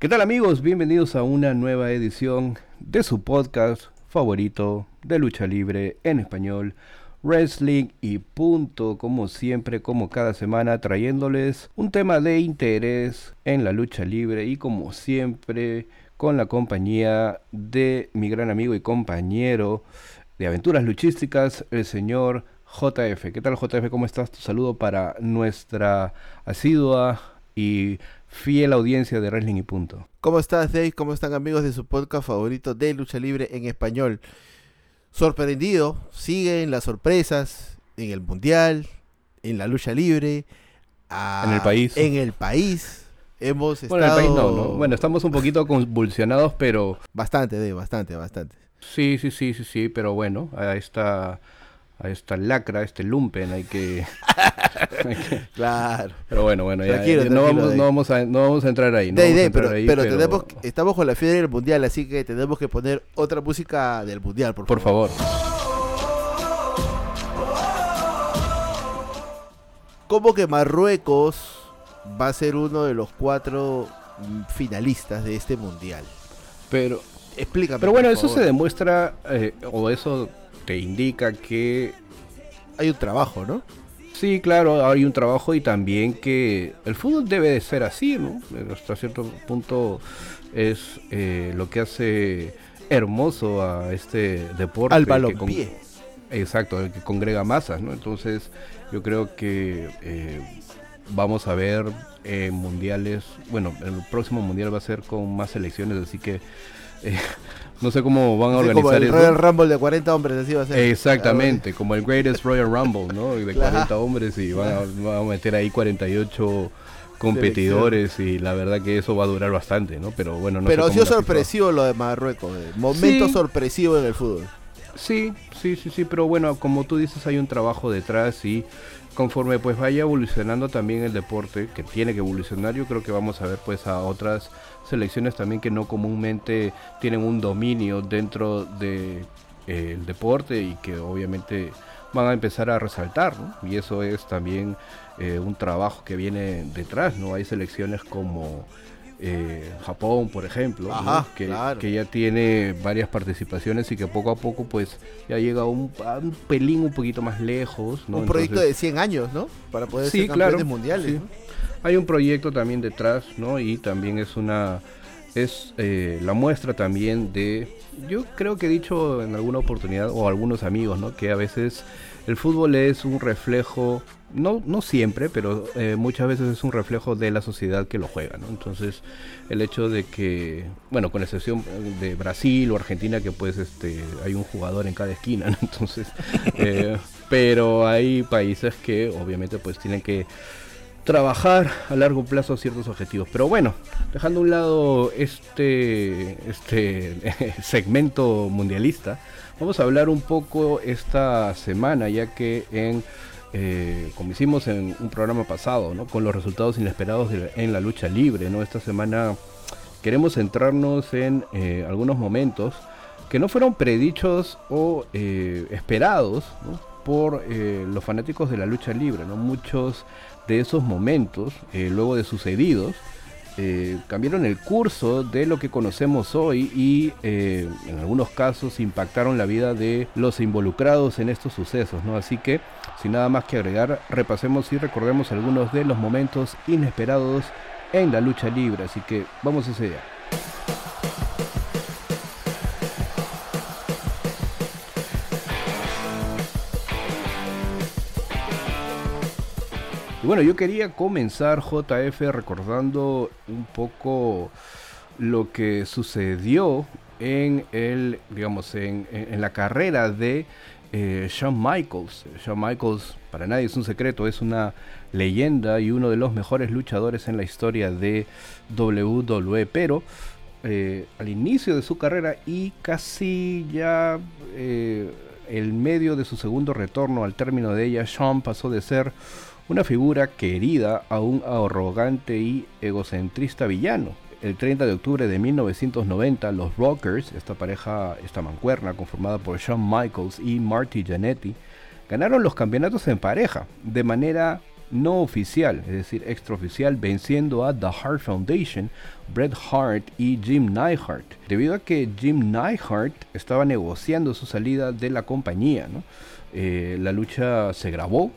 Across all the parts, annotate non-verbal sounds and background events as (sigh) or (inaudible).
¿Qué tal amigos? Bienvenidos a una nueva edición de su podcast favorito de lucha libre en español, Wrestling y punto, como siempre, como cada semana, trayéndoles un tema de interés en la lucha libre y como siempre con la compañía de mi gran amigo y compañero de aventuras luchísticas, el señor JF. ¿Qué tal JF? ¿Cómo estás? Tu saludo para nuestra asidua y fiel audiencia de Wrestling y Punto. ¿Cómo estás, Dave? ¿Cómo están amigos de su podcast favorito de lucha libre en español? Sorprendido, siguen las sorpresas en el Mundial, en la lucha libre, en el país. En el país. Hemos bueno, estado... en el país no, no. Bueno, estamos un poquito convulsionados, pero... Bastante, Dave, bastante, bastante. Sí, sí, sí, sí, sí, pero bueno, a esta a esta lacra, a este lumpen, (laughs) hay que... claro. Pero bueno, bueno, ya, no, vamos, no, vamos a, no, vamos, a, entrar ahí. No de, pero, pero, Tenemos, estamos con la fiebre del mundial, así que tenemos que poner otra música del mundial, por, por favor. ¿Cómo que Marruecos va a ser uno de los cuatro finalistas de este mundial? Pero, explícame. Pero bueno, eso se demuestra, eh, o eso te indica que hay un trabajo, ¿no? Sí, claro, hay un trabajo y también que el fútbol debe de ser así, ¿no? Hasta cierto punto es eh, lo que hace hermoso a este deporte. Al balompié. exacto, el que congrega masas, ¿no? Entonces yo creo que eh, vamos a ver eh, mundiales, bueno, el próximo mundial va a ser con más selecciones, así que no sé cómo van a organizar como el Royal Rumble de 40 hombres, así va a ser. Exactamente, como el Greatest Royal Rumble, ¿no? De 40 hombres y van a, meter ahí 48 competidores y la verdad que eso va a durar bastante, ¿no? Pero bueno, no Pero ha sido sorpresivo lo de Marruecos, eh. momento sorpresivo en el fútbol. Sí, sí, sí, sí, pero bueno, como tú dices, hay un trabajo detrás y conforme pues vaya evolucionando también el deporte, que tiene que evolucionar, yo creo que vamos a ver pues a otras selecciones también que no comúnmente tienen un dominio dentro del de, deporte y que obviamente van a empezar a resaltar, Y eso es también eh, un trabajo que viene detrás, ¿no? Hay selecciones como eh, Japón, por ejemplo, que, que, ya tiene varias participaciones y que poco a poco pues ya llega un, un pelín un poquito más lejos. Un proyecto de 100 años, ¿no? Para poder ser campeones mundiales. Hay un proyecto también detrás, ¿no? Y también es una es eh, la muestra también de yo creo que he dicho en alguna oportunidad o algunos amigos, ¿no? Que a veces el fútbol es un reflejo no, no siempre, pero eh, muchas veces es un reflejo de la sociedad que lo juega, ¿no? Entonces, el hecho de que, bueno, con excepción de Brasil o Argentina, que pues este, hay un jugador en cada esquina, ¿no? (laughs) Entonces, eh, pero hay países que obviamente pues tienen que trabajar a largo plazo ciertos objetivos. Pero bueno, dejando a un lado este, este (laughs) segmento mundialista, vamos a hablar un poco esta semana, ya que en eh, como hicimos en un programa pasado, ¿no? con los resultados inesperados en la lucha libre. ¿no? Esta semana queremos centrarnos en eh, algunos momentos que no fueron predichos o eh, esperados por los fanáticos de la lucha libre. ¿no? Muchos de esos momentos, luego de sucedidos, cambiaron el curso de lo que conocemos hoy y en algunos casos impactaron la vida de los involucrados en estos sucesos, ¿no? Así que sin nada más que agregar, repasemos y recordemos algunos de los momentos inesperados en la lucha libre, así que vamos a ese Y bueno, yo quería comenzar JF recordando un poco lo que sucedió en el, digamos, en, la carrera de eh, Shawn Michaels. Shawn Michaels, para nadie es un secreto, es una leyenda y uno de los mejores luchadores en la historia de WWE, pero eh, al inicio de su carrera y casi ya eh, el medio de su segundo retorno al término de ella, Shawn pasó de ser una figura querida a un arrogante y egocentrista villano el 30 de octubre de 1990, los Rockers, esta pareja, esta mancuerna conformada por Shawn Michaels y Marty Jannetty, ganaron los campeonatos en pareja de manera no oficial, es decir, extraoficial, venciendo a The Hart Foundation, Bret Hart y Jim Neihart, debido a que Jim Neihart estaba negociando su salida de la compañía. Eh, la lucha se grabó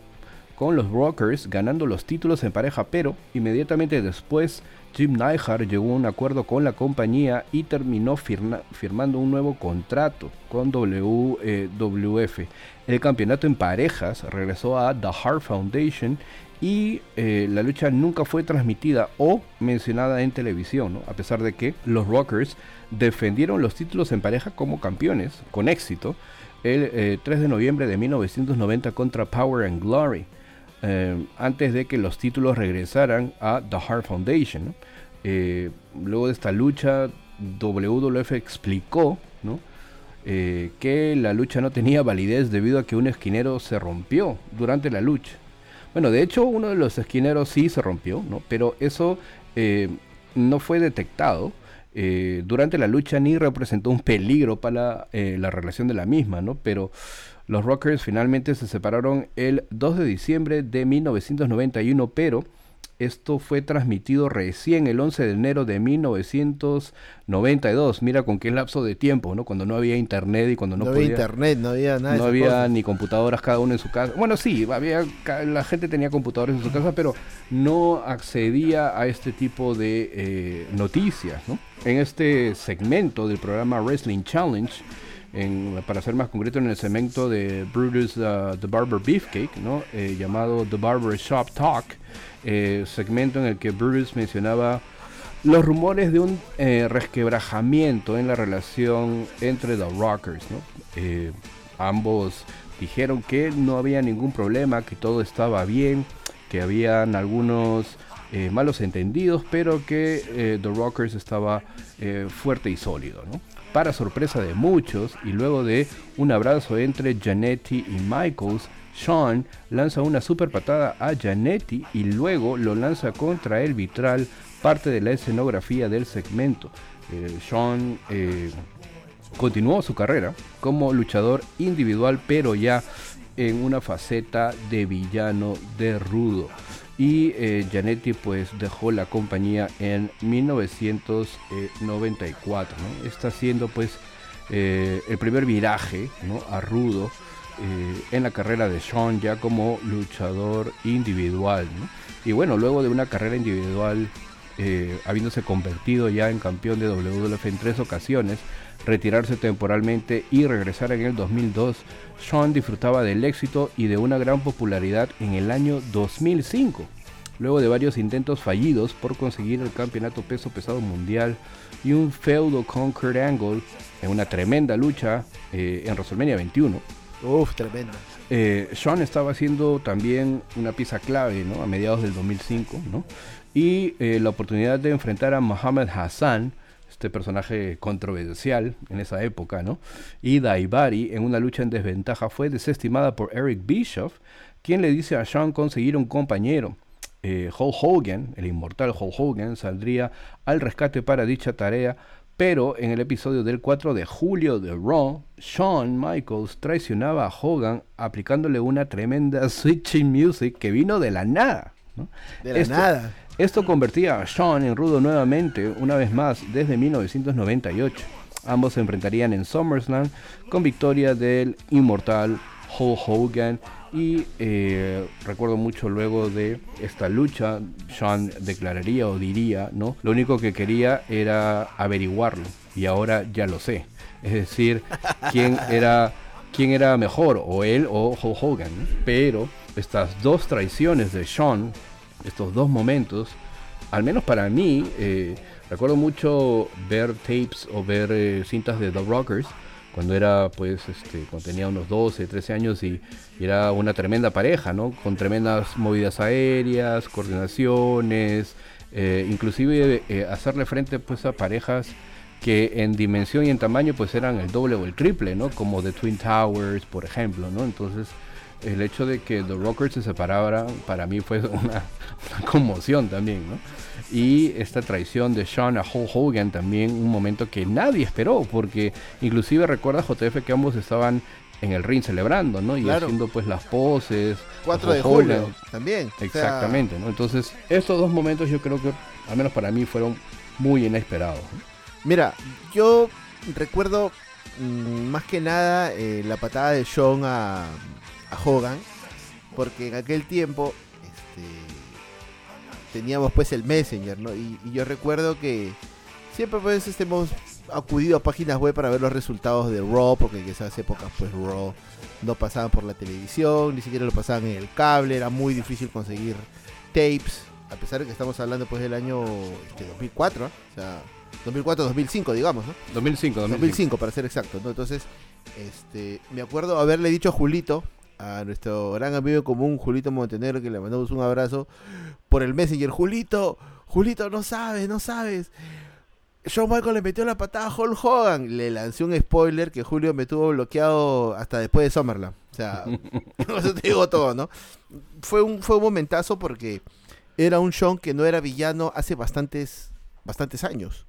con los Rockers ganando los títulos en pareja, pero inmediatamente después Jim Neihart llegó a un acuerdo con la compañía y terminó firmando un nuevo contrato con WWF. El campeonato en parejas regresó a The Hart Foundation y eh, la lucha nunca fue transmitida o mencionada en televisión, a pesar de que los Rockers defendieron los títulos en pareja como campeones con éxito el 3 eh, de noviembre de 1990 contra Power and Glory. Eh, antes de que los títulos regresaran a The Hart Foundation. Eh, luego de esta lucha, WWF explicó eh, que la lucha no tenía validez debido a que un esquinero se rompió durante la lucha. Bueno, de hecho uno de los esquineros sí se rompió, pero eso no fue detectado durante la lucha ni representó un peligro para la relación de la misma, ¿no? pero los Rockers finalmente se separaron el 2 de diciembre de 1991, pero esto fue transmitido recién el 11 de enero de 1992. Mira con qué lapso de tiempo, ¿no? Cuando no había internet y cuando no, no había internet, no había nada. No había ni computadoras cada uno en su casa. Bueno, sí, había la gente tenía computadores en su casa, pero no accedía a este tipo de eh, noticias, ¿no? En este segmento del programa Wrestling Challenge para ser más concreto, en el segmento de Brutus uh, The Barber Beefcake. Eh, llamado The Barber Shop Talk, eh, segmento en el que Brutus mencionaba los rumores de un eh, resquebrajamiento en la relación entre The Rockers. ambos dijeron que no había ningún problema, que todo estaba bien, que habían algunos malos entendidos, pero que The Rockers estaba fuerte y sólido. para sorpresa de muchos, y luego de un abrazo entre Janetti y Michaels, Sean lanza una super patada a Janetti y luego lo lanza contra el vitral, parte de la escenografía del segmento. Eh, Sean eh, continuó su carrera como luchador individual, pero ya en una faceta de villano de rudo y eh, pues dejó la compañía en 1994 está siendo pues eh, el primer viraje a rudo eh, en la carrera de Sean ya como luchador individual y bueno luego de una carrera individual habiéndose convertido ya en campeón de WWF en tres ocasiones retirarse temporalmente y regresar en el 2002, Sean disfrutaba del éxito y de una gran popularidad en el año 2005. Luego de varios intentos fallidos por conseguir el campeonato peso pesado mundial y un feudo con Kurt Angle en una tremenda lucha eh, en WrestleMania 21. Uf, tremenda. Eh, Sean estaba haciendo también una pieza clave ¿no? a mediados del 2005 ¿no? y eh, la oportunidad de enfrentar a Mohamed Hassan este personaje controversial en esa época, ¿no? Y Daivari, en una lucha en desventaja, fue desestimada por Eric Bischoff, quien le dice a Sean conseguir un compañero. Eh, Hulk Hogan, el inmortal Hulk Hogan, saldría al rescate para dicha tarea, pero en el episodio del 4 de julio de Raw, Shawn Michaels traicionaba a Hogan aplicándole una tremenda switching music que vino de la nada. De la nada. Esto convertía a Shawn en rudo nuevamente, una vez más, desde 1998. Ambos se enfrentarían en SummerSlam con victoria del inmortal Hulk Hogan. Y eh, recuerdo mucho luego de esta lucha, Shawn declararía o diría, ¿no? Lo único que quería era averiguarlo y ahora ya lo sé. Es decir, quién era, quién era mejor, o él o Hulk Hogan. Pero estas dos traiciones de Shawn estos dos momentos, al menos para mí, eh, recuerdo mucho ver tapes o ver eh, cintas de The Rockers cuando era pues este cuando tenía unos 12, 13 años y, era una tremenda pareja, ¿no? Con tremendas movidas aéreas, coordinaciones, eh, inclusive hacerle frente pues a parejas que en dimensión y en tamaño pues eran el doble o el triple, ¿no? Como The Twin Towers, por ejemplo, ¿no? Entonces el hecho de que The Rockers se separaran para mí fue (laughs) una, conmoción también, ¿no? Y esta traición de Sean a Hulk Hogan también un momento que nadie esperó, porque inclusive recuerda JF que ambos estaban en el ring celebrando, ¿no? Y haciendo pues las poses. 4 de julio también. Exactamente, ¿no? Entonces, estos dos momentos yo creo que, al menos para mí, fueron muy inesperados. Mira, yo recuerdo mm, más que nada eh, la patada de Sean a, a Hogan, porque en aquel tiempo este, teníamos pues el Messenger, ¿no? Y, yo recuerdo que siempre pues este, hemos acudido a páginas web para ver los resultados de Raw, porque en esas épocas pues Raw no pasaban por la televisión, ni siquiera lo pasaban en el cable, era muy difícil conseguir tapes, a pesar de que estamos hablando pues del año este, 2004, o sea, 2004-2005 digamos, ¿no? 2005, 2005, 2005 para ser exacto, ¿no? Entonces, este, me acuerdo haberle dicho a Julito, a nuestro gran amigo común Julito Montenegro, que le mandamos un abrazo por el Messenger, Julito, Julito, no sabes, no sabes Shawn Michael le metió la patada a Hulk Hogan. Le lancé un spoiler que Julio me tuvo bloqueado hasta después de Summerland. O sea, (laughs) (laughs) eso te digo todo, ¿no? Fue un, fue un momentazo porque era un Shawn que no era villano hace bastantes, bastantes años.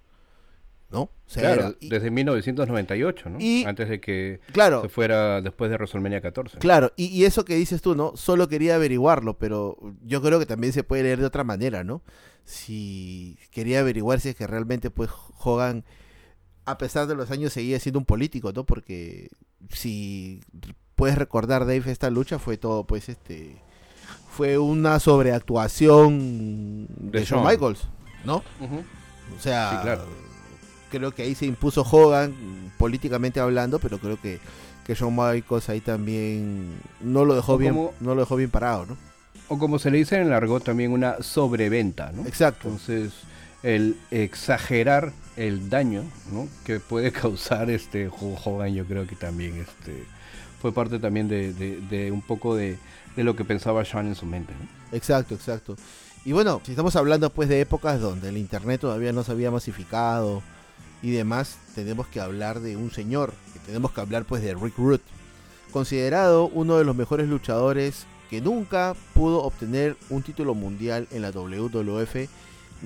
¿No? claro, desde 1998, ¿no? Antes de que claro, se fuera después de WrestleMania 14. Claro, y, y, eso que dices tú, ¿no? Solo quería averiguarlo, pero yo creo que también se puede leer de otra manera, ¿no? Si quería averiguar si es que realmente, pues, Hogan, a pesar de los años, seguía siendo un político, ¿no? Porque si puedes recordar, Dave, esta lucha fue todo, pues, este... Fue una sobreactuación de, Shawn Michaels, ¿no? O sea, claro creo que ahí se impuso Hogan políticamente hablando, pero creo que, que Shawn Michaels ahí también no lo dejó bien, no lo dejó bien parado, ¿no? O como se le dice en el argot también una sobreventa, ¿no? Exacto. Entonces, el exagerar el daño, ¿no? que puede (laughs) causar este Hogan, yo creo que también este fue parte también de, un poco de, de, lo que pensaba Sean en su mente, ¿no? Exacto, exacto. Y bueno, si estamos hablando pues de épocas donde el internet todavía no se había masificado, y demás, tenemos que hablar de un señor, que tenemos que hablar pues de Rick Root, considerado uno de los mejores luchadores que nunca pudo obtener un título mundial en la WWF.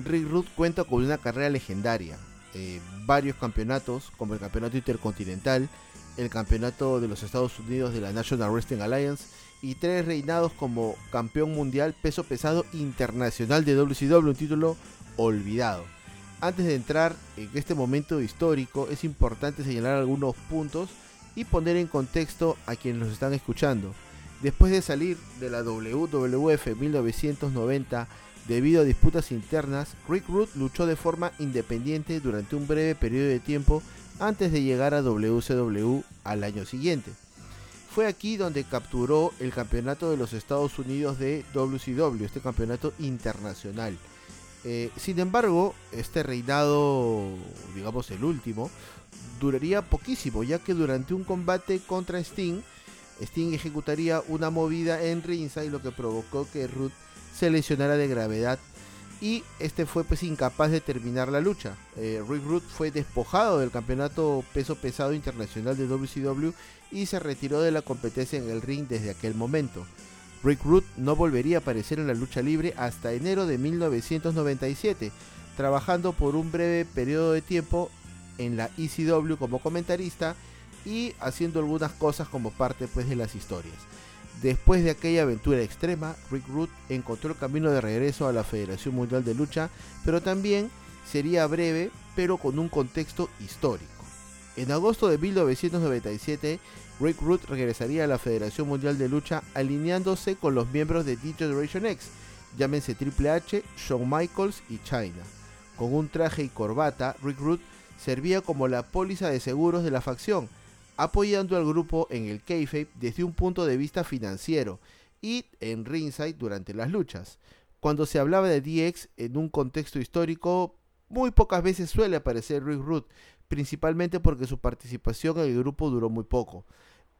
Rick Root cuenta con una carrera legendaria, eh, varios campeonatos como el campeonato intercontinental, el campeonato de los Estados Unidos de la National Wrestling Alliance y tres reinados como campeón mundial peso pesado internacional de WCW, un título olvidado. Antes de entrar en este momento histórico, es importante señalar algunos puntos y poner en contexto a quienes nos están escuchando. Después de salir de la WWF 1990 debido a disputas internas, Rick Root luchó de forma independiente durante un breve periodo de tiempo antes de llegar a WCW al año siguiente. Fue aquí donde capturó el campeonato de los Estados Unidos de WCW, este campeonato internacional eh, sin embargo, este reinado, digamos el último, duraría poquísimo, ya que durante un combate contra Sting, Sting ejecutaría una movida en ringside, lo que provocó que Root se lesionara de gravedad y este fue pues incapaz de terminar la lucha. Eh, Rick Root fue despojado del campeonato peso pesado internacional de WCW y se retiró de la competencia en el ring desde aquel momento. Rick Root no volvería a aparecer en la lucha libre hasta enero de 1997, trabajando por un breve periodo de tiempo en la ECW como comentarista y haciendo algunas cosas como parte pues, de las historias. Después de aquella aventura extrema, Rick Root encontró el camino de regreso a la Federación Mundial de Lucha, pero también sería breve, pero con un contexto histórico. En agosto de 1997, Rick Root regresaría a la Federación Mundial de Lucha alineándose con los miembros de D Generation X, llámense Triple H, Shawn Michaels y China. Con un traje y corbata, Rick Root servía como la póliza de seguros de la facción, apoyando al grupo en el kayfabe desde un punto de vista financiero y en ringside durante las luchas. Cuando se hablaba de DX en un contexto histórico, muy pocas veces suele aparecer Rick Root, principalmente porque su participación en el grupo duró muy poco.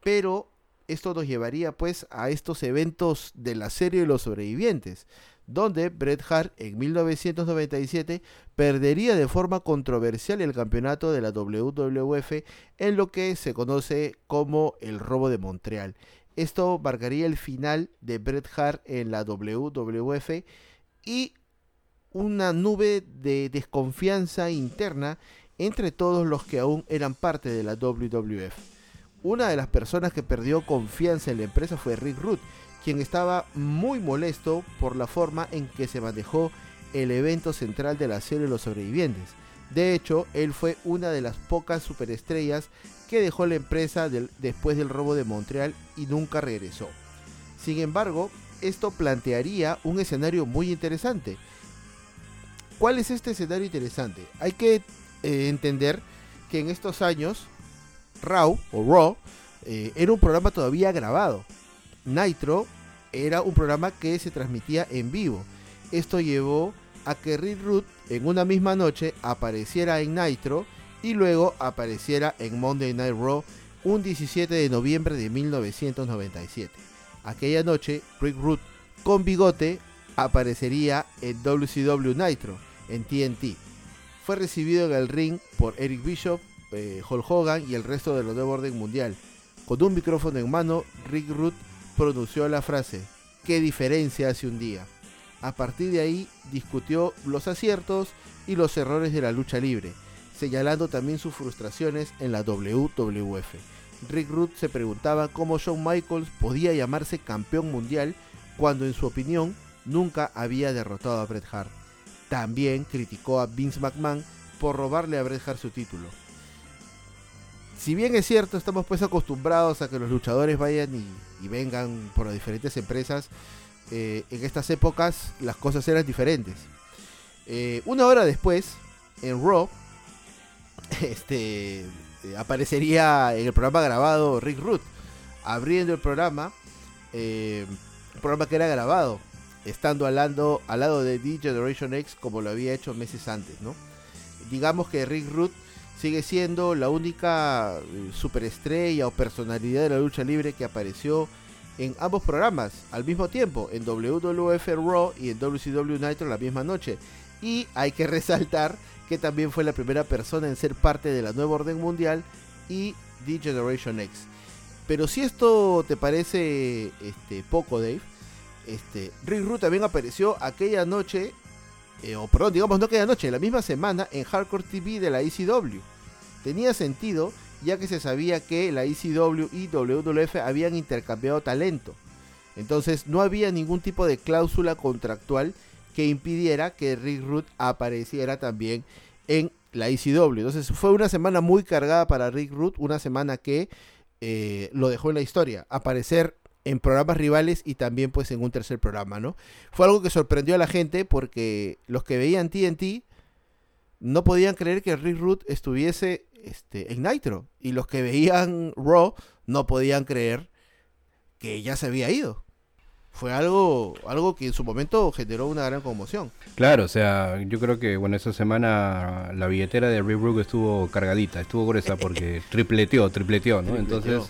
Pero esto nos llevaría pues a estos eventos de la serie de los sobrevivientes, donde Bret Hart en 1997 perdería de forma controversial el campeonato de la WWF en lo que se conoce como el robo de Montreal. Esto marcaría el final de Bret Hart en la WWF y una nube de desconfianza interna entre todos los que aún eran parte de la WWF una de las personas que perdió confianza en la empresa fue Rick Root, quien estaba muy molesto por la forma en que se manejó el evento central de la serie Los Sobrevivientes. De hecho, él fue una de las pocas superestrellas que dejó la empresa después del robo de Montreal y nunca regresó. Sin embargo, esto plantearía un escenario muy interesante. ¿Cuál es este escenario interesante? Hay que eh, entender que en estos años Raw o Raw eh, era un programa todavía grabado. Nitro era un programa que se transmitía en vivo. Esto llevó a que Rick Root en una misma noche apareciera en Nitro y luego apareciera en Monday Night Raw un 17 de noviembre de 1997. Aquella noche, Rick Root con bigote aparecería en WCW Nitro en TNT. Fue recibido en el ring por Eric Bishop, eh, Hulk Hogan y el resto de los de orden mundial. Con un micrófono en mano, Rick Root pronunció la frase, ¿qué diferencia hace un día? A partir de ahí discutió los aciertos y los errores de la lucha libre, señalando también sus frustraciones en la WWF. Rick Root se preguntaba cómo Shawn Michaels podía llamarse campeón mundial cuando en su opinión nunca había derrotado a Bret Hart. También criticó a Vince McMahon por robarle a Bret Hart su título. Si bien es cierto, estamos pues acostumbrados a que los luchadores vayan y, vengan por las diferentes empresas, eh, en estas épocas las cosas eran diferentes. Eh, una hora después, en Raw, (laughs) este, aparecería en el programa grabado Rick Root, abriendo el programa, eh, un programa que era grabado, estando al lado, al lado de The Generation X como lo había hecho meses antes, ¿no? Digamos que Rick Root sigue siendo la única eh, superestrella o personalidad de la lucha libre que apareció en ambos programas al mismo tiempo, en WWF Raw y en WCW Nitro la misma noche. Y hay que (laughs) resaltar que también fue la primera persona en ser parte de la nueva orden mundial y The Generation X. Pero si esto te parece este, poco, Dave, este, Rick Rude también apareció aquella noche, eh, o perdón, digamos no aquella noche, la misma semana en Hardcore TV de la ECW. Tenía sentido ya que se sabía que la ECW y WWF habían intercambiado talento. Entonces no había ningún tipo de cláusula contractual que impidiera que Rick Root apareciera también en la ECW. Entonces fue una semana muy cargada para Rick Root, una semana que eh, lo dejó en la historia, aparecer en programas rivales y también pues en un tercer programa, ¿no? Fue algo que sorprendió a la gente porque los que veían TNT no podían creer que Rick Root estuviese este, en Nitro y los que veían Raw no podían creer que ya se había ido. Fue algo, algo que en su momento generó una gran conmoción. Claro, o sea, yo creo que bueno esa semana la billetera de Root estuvo cargadita, estuvo gruesa porque (laughs) tripleteó, tripleteó, ¿no? Entonces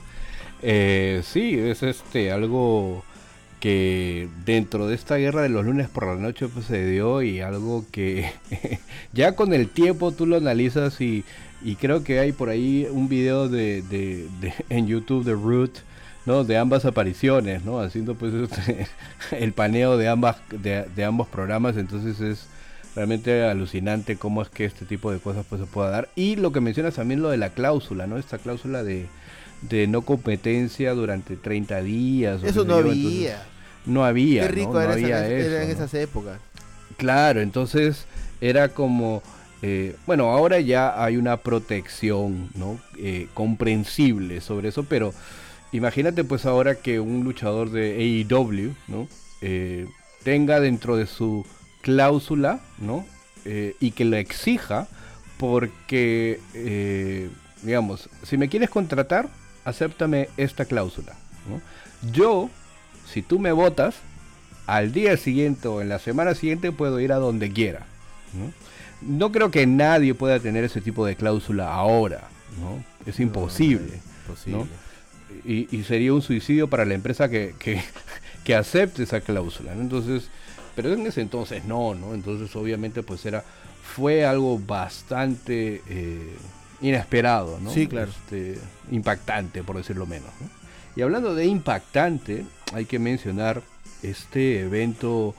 eh, sí, es este algo que dentro de esta guerra de los lunes por la noche pues, se dio y algo que (laughs) ya con el tiempo tú lo analizas y, y creo que hay por ahí un video de, de, (laughs) en YouTube de Root ¿no? de ambas apariciones no haciendo pues este, (laughs) el paneo de ambas de, de, ambos programas entonces es realmente alucinante cómo es que este tipo de cosas pues se pueda dar y lo que mencionas también lo de la cláusula no esta cláusula de de no competencia durante 30 días. Eso no había. no había. Qué rico era, en esas épocas. Claro, entonces era como, eh, bueno, ahora ya hay una protección, ¿no? Eh, comprensible sobre eso, pero imagínate pues ahora que un luchador de AEW, ¿no? Eh, tenga dentro de su cláusula, ¿no? y que lo exija porque, digamos, si me quieres contratar, acéptame esta cláusula. Yo, si tú me votas, al día siguiente o en la semana siguiente puedo ir a donde quiera. Creo que nadie pueda tener ese tipo de cláusula ahora. ¿no? Es imposible. Y, sería un suicidio para la empresa que, que, (laughs) acepte esa cláusula. Entonces, pero en ese entonces no, ¿no? Entonces obviamente pues era, fue algo bastante... Eh, inesperado, ¿no? Sí, claro. Este, impactante, por decirlo menos. Y hablando de impactante, hay que mencionar este evento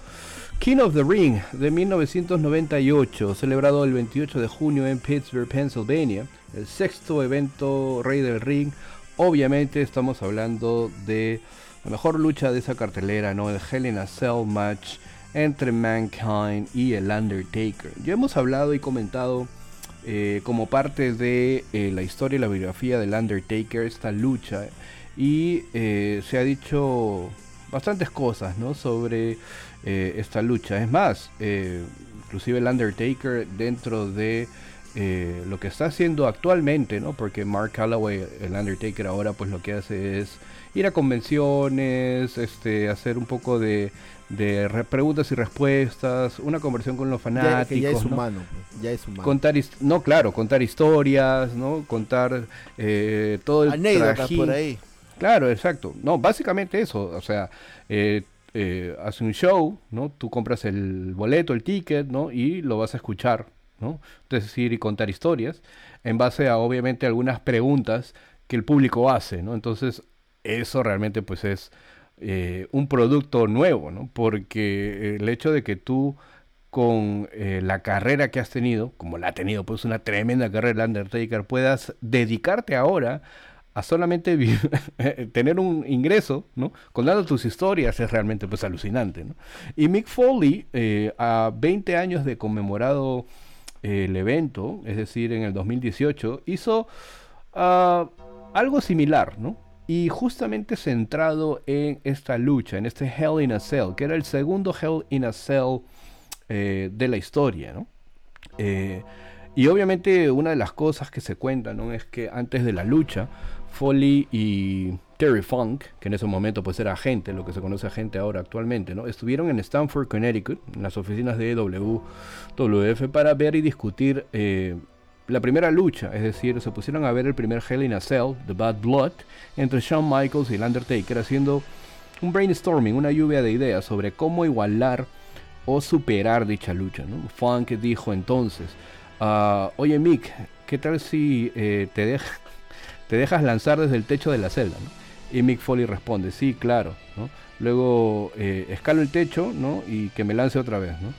King of the Ring de 1998, celebrado el 28 de junio en Pittsburgh, Pennsylvania, el sexto evento Rey del Ring obviamente estamos hablando de la mejor lucha de esa cartelera, ¿no? El Hell in a Cell match entre Mankind y el Undertaker. Ya hemos hablado y comentado eh, como parte de eh, la historia y la biografía del Undertaker esta lucha y eh, se ha dicho bastantes cosas ¿no? sobre esta lucha. Es más, inclusive el Undertaker dentro de lo que está haciendo actualmente, ¿no? porque Mark Calloway, el Undertaker ahora pues lo que hace es ir a convenciones, este, hacer un poco de de preguntas y respuestas, una conversión con los fanáticos. Ya, ya es humano, pues, ya es humano. Contar, no, claro, contar historias, ¿no? Contar eh, todo el Anécdotas por ahí. Claro, exacto. No, básicamente eso, o sea, eh, eh, hace un show, ¿no? Tú compras el boleto, el ticket, ¿no? Y lo vas a escuchar, ¿no? Es decir, y contar historias en base a, obviamente, algunas preguntas que el público hace, ¿no? Entonces, eso realmente, pues, es eh, un producto nuevo, ¿no? Porque el hecho de que tú con eh, la carrera que has tenido, como la ha tenido pues una tremenda carrera el Undertaker, puedas dedicarte ahora a solamente (laughs) tener un ingreso, ¿no? Contando tus historias es realmente pues alucinante, ¿no? Y Mick Foley, eh, a 20 años de conmemorado el evento, es decir, en el 2018, hizo ah, algo similar, ¿no? y justamente centrado en esta lucha, en este Hell in a Cell, que era el segundo Hell in a Cell eh, de la historia, ¿no? Eh, y obviamente una de las cosas que se cuentan es que antes de la lucha, Foley y Terry Funk, que en ese momento pues era agente, lo que se conoce agente ahora actualmente, ¿no? estuvieron en Stanford, Connecticut, en las oficinas de WWF, para ver y discutir eh, la primera lucha, es decir, se pusieron a ver el primer Hell in a Cell, The Bad Blood, entre Shawn Michaels y el Undertaker, haciendo un brainstorming, una lluvia de ideas sobre cómo igualar o superar dicha lucha. Funk dijo entonces, ah, oye Mick, ¿qué tal si eh, te, te dejas lanzar desde el techo de la celda? Y Mick Foley responde, sí, claro. Luego eh, escalo el techo ¿no? y que me lance otra vez. ¿no?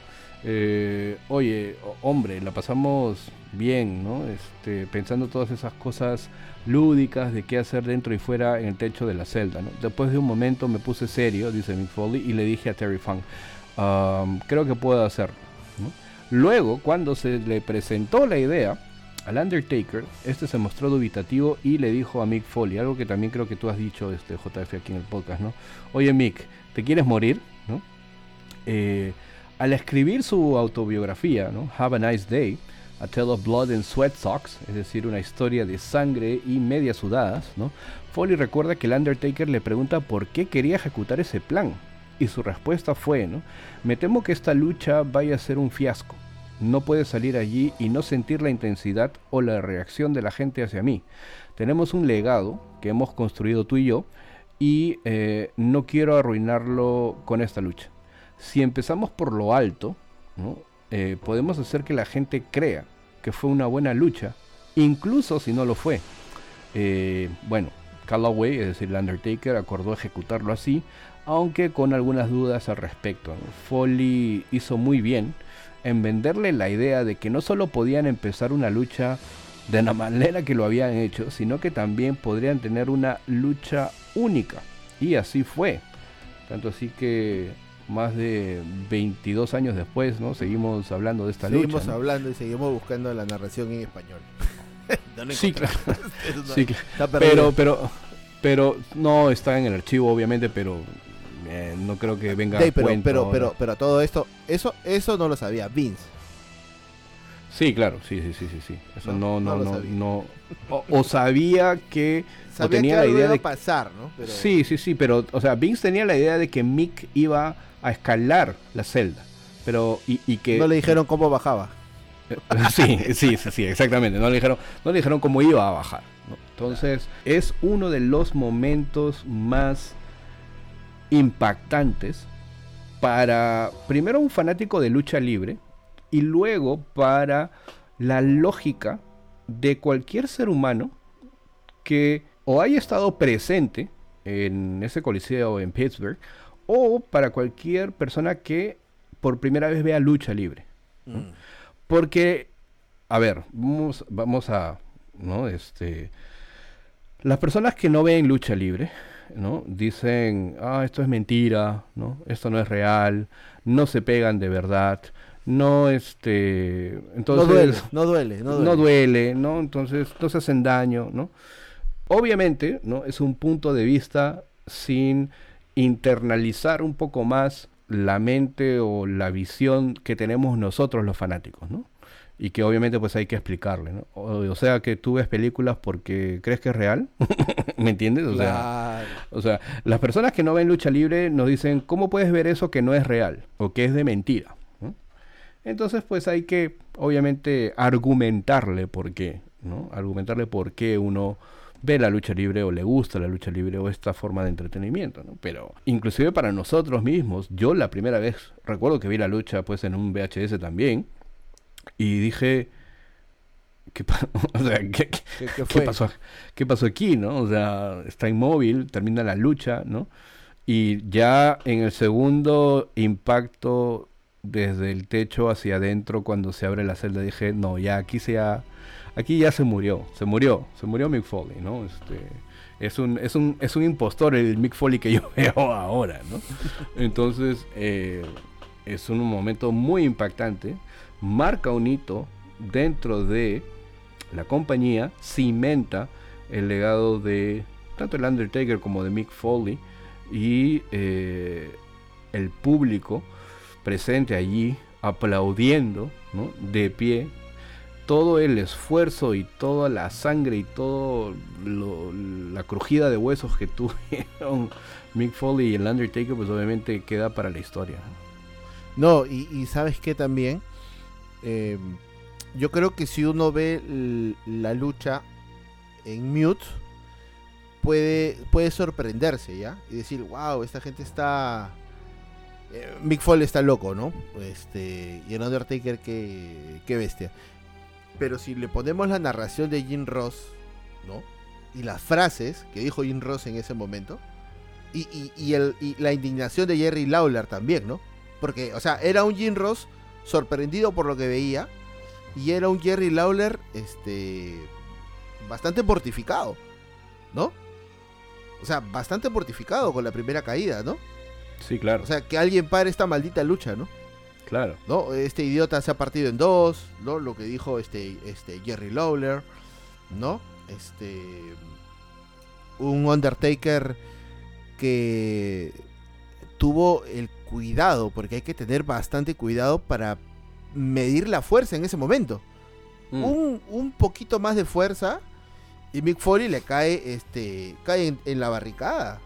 Eh, oye, hombre, la pasamos bien, ¿no? Este, pensando todas esas cosas lúdicas de qué hacer dentro y fuera en el techo de la celda, ¿no? Después de un momento me puse serio, dice Mick Foley, y le dije a Terry Funk, creo que puedo hacerlo. Luego, cuando se le presentó la idea al Undertaker, este se mostró dubitativo y le dijo a Mick Foley, algo que también creo que tú has dicho, este JF aquí en el podcast, ¿no? Oye Mick, ¿te quieres morir? Eh, al escribir su autobiografía, ¿no? Have a Nice Day, A Tale of Blood and Sweat Socks, es decir, una historia de sangre y medias sudadas, ¿no? Foley recuerda que el Undertaker le pregunta por qué quería ejecutar ese plan. Y su respuesta fue, ¿no? Me temo que esta lucha vaya a ser un fiasco. No puedes salir allí y no sentir la intensidad o la reacción de la gente hacia mí. Tenemos un legado que hemos construido tú y yo y eh, no quiero arruinarlo con esta lucha si empezamos por lo alto, eh, podemos hacer que la gente crea que fue una buena lucha, incluso si no lo fue. Eh, bueno, Callaway, es decir, el Undertaker, acordó ejecutarlo así, aunque con algunas dudas al respecto. Foley hizo muy bien en venderle la idea de que no solo podían empezar una lucha de la manera que lo habían hecho, sino que también podrían tener una lucha única. Y así fue. Tanto así que más de 22 años después, ¿no? Seguimos hablando de esta lucha. Seguimos hablando y seguimos buscando la narración en español. (laughs) sí, claro. (laughs) sí, pero, pero, pero no está en el archivo, obviamente, pero eh, no creo que venga a pero, pero, pero, pero, todo esto, eso, eso no lo sabía Vince. Sí, claro, sí, sí, sí, sí, sí. Eso no, no, no, no, o, sabía que o tenía la idea de pasar, ¿no? Sí, sí, sí, pero, o sea, Vince tenía la idea de que Mick iba a escalar la celda. Pero, y, que. No le dijeron cómo bajaba. (laughs) sí, sí, sí, exactamente. No le dijeron, no le dijeron cómo iba a bajar. Entonces, es uno de los momentos más impactantes para, primero, un fanático de lucha libre y luego para la lógica de cualquier ser humano que o haya estado presente en ese coliseo en Pittsburgh o para cualquier persona que por primera vez vea lucha libre. Mm. Porque, a ver, vamos, vamos a, ¿no? Este, Las personas que no ven lucha libre, ¿no? Dicen, ah, esto es mentira, ¿no? Esto no es real, no se pegan de verdad, no este entonces no duele, no duele, no duele, no duele, ¿no? Entonces no se hacen daño, ¿no? Obviamente, ¿no? Es un punto de vista sin internalizar un poco más la mente o la visión que tenemos nosotros los fanáticos, ¿no? Y que obviamente pues hay que explicarle, ¿no? O, sea, que tú ves películas porque crees que es real, (laughs) ¿me entiendes? O, sea, o sea, las personas que no ven lucha libre nos dicen, ¿cómo puedes ver eso que no es real o que es de mentira? Entonces pues hay que obviamente argumentarle por qué, ¿no? Argumentarle por qué uno ve la lucha libre o le gusta la lucha libre o esta forma de entretenimiento, ¿no? Pero inclusive para nosotros mismos, yo la primera vez recuerdo que vi la lucha pues en un VHS también, y dije, ¿qué, (laughs) pasó, ¿qué pasó aquí? ¿no? O sea, está inmóvil, termina la lucha, ¿no? Y ya en el segundo impacto desde el techo hacia adentro, cuando se abre la celda, dije, no, ya aquí se aquí ya se murió, se murió, se murió Mick Foley, ¿no? Este, es un, es un, es un impostor el Mick Foley que yo (laughs) veo ahora, ¿no? Entonces, eh, es un momento muy impactante marca un hito dentro de la compañía, cimenta el legado de tanto el Undertaker como de Mick Foley y eh, el público presente allí aplaudiendo de pie todo el esfuerzo y toda la sangre y toda la crujida de huesos que (laughs) tuvieron Mick Foley y el Undertaker pues obviamente queda para la historia. No, y, y sabes que también eh, yo creo que si uno ve la lucha en mute, puede, puede sorprenderse, ¿ya? Y decir, wow, esta gente está... Eh, Mick Foley está loco, ¿no? Este, y el Undertaker, qué, qué bestia. Pero si le ponemos la narración de Jim Ross, ¿no? Y las frases que dijo Jim Ross en ese momento, y, y, el, y la indignación de Jerry Lawler también, ¿no? Porque, o sea, era un Jim Ross sorprendido por lo que veía. Y era un Jerry Lawler este, bastante mortificado, ¿no? O sea, bastante mortificado con la primera caída, ¿no? Sí, claro. O sea, que alguien pare esta maldita lucha, ¿no? Claro. ¿No? Este idiota se ha partido en dos, ¿no? Lo que dijo este, este Jerry Lawler, ¿no? Este. Un Undertaker que tuvo el cuidado, porque hay que tener bastante cuidado para medir la fuerza en ese momento. Mm. Un, poquito más de fuerza y Mick Foley le cae, este, cae en, la barricada.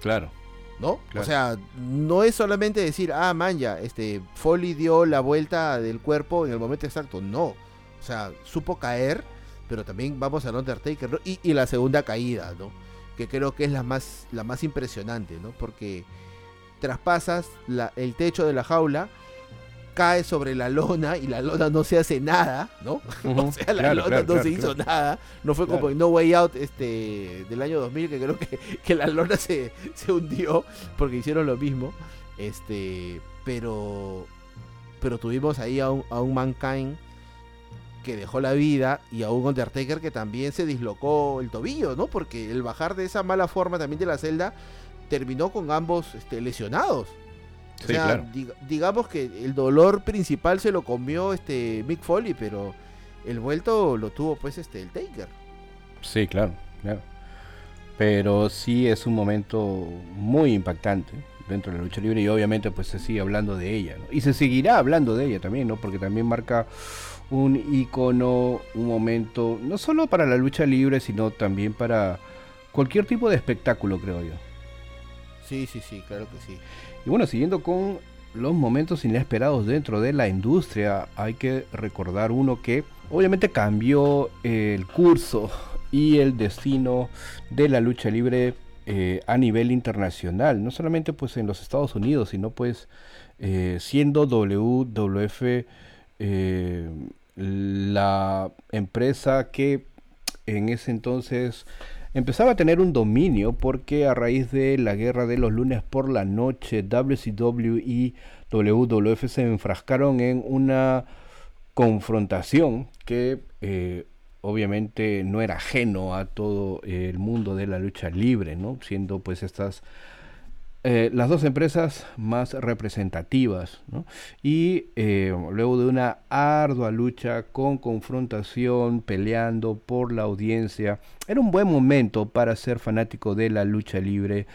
Claro. ¿No? O sea, no es solamente decir, ah, man, ya, este, Foley dio la vuelta del cuerpo en el momento exacto. No. O sea, supo caer, pero también vamos al Undertaker, y, y, la segunda caída, ¿no? Que creo que es la más, la más impresionante, ¿no? Porque traspasas el techo de la jaula, cae sobre la lona y la lona no se hace nada, ¿no? (laughs) o sea, la lona no se hizo nada. No fue como en No Way Out este, del año 2000, que creo que, la lona se, hundió porque hicieron lo mismo. Este, pero, pero tuvimos ahí a un, a un Mankind que dejó la vida y a un Undertaker que también se dislocó el tobillo, ¿no? Porque el bajar de esa mala forma también de la celda terminó con ambos este, lesionados. o sea, digamos que el dolor principal se lo comió este Mick Foley, pero el vuelto lo tuvo pues este el Taker. Sí, claro, claro. Pero sí es un momento muy impactante dentro de la lucha libre y obviamente pues se sigue hablando de ella, Y se seguirá hablando de ella también, ¿no? Porque también marca un icono, un momento, no solo para la lucha libre, sino también para cualquier tipo de espectáculo, creo yo. Sí, sí, sí, claro que sí. Y bueno, siguiendo con los momentos inesperados dentro de la industria, hay que recordar uno que obviamente cambió el curso y el destino de la lucha libre eh, a nivel internacional, no solamente pues en los Estados Unidos, sino pues eh, siendo WWF eh, la empresa que en ese entonces empezaba a tener un dominio porque a raíz de la guerra de los lunes por la noche, WCW y WWF se enfrascaron en una confrontación que eh, obviamente no era ajeno a todo el mundo de la lucha libre, ¿no? Siendo pues estas eh, las dos empresas más representativas, Y eh, luego de una ardua lucha con confrontación, peleando por la audiencia, era un buen momento para ser fanático de la lucha libre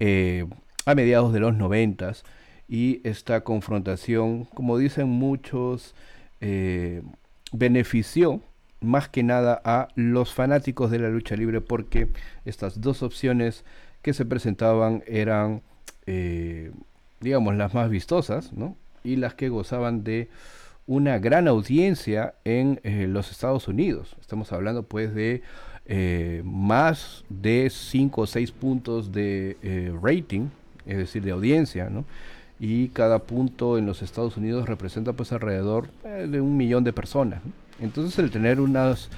eh, a mediados de los noventas y esta confrontación, como dicen muchos, benefició más que nada a los fanáticos de la lucha libre porque estas dos opciones que se presentaban eran, eh, digamos, las más vistosas, ¿no? Y las que gozaban de una gran audiencia en eh, los Estados Unidos. Estamos hablando pues de eh, más de 5 o 6 puntos de rating, es decir, de audiencia, ¿no? Y cada punto en los Estados Unidos representa pues alrededor de un millón de personas. Entonces el tener unas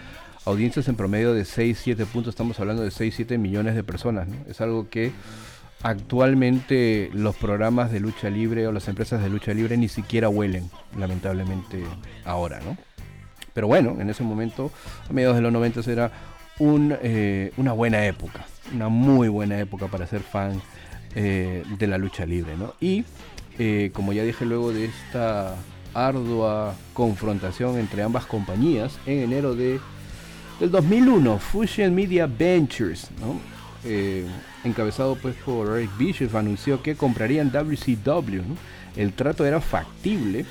audiencias en promedio de 6, 7 puntos, estamos hablando de 6, 7 millones de personas. Es algo que actualmente los programas de lucha libre o las empresas de lucha libre ni siquiera huelen, lamentablemente, ahora, ¿no? Pero bueno, en ese momento, a mediados de los 90 era un, eh, una buena época, una muy buena época para ser fan eh, de la lucha libre, ¿no? Y eh, como ya dije luego de esta ardua confrontación entre ambas compañías, en enero de del 2001, Fusion Media Ventures, eh, encabezado pues por Eric Bischoff, anunció que comprarían WCW. El trato era factible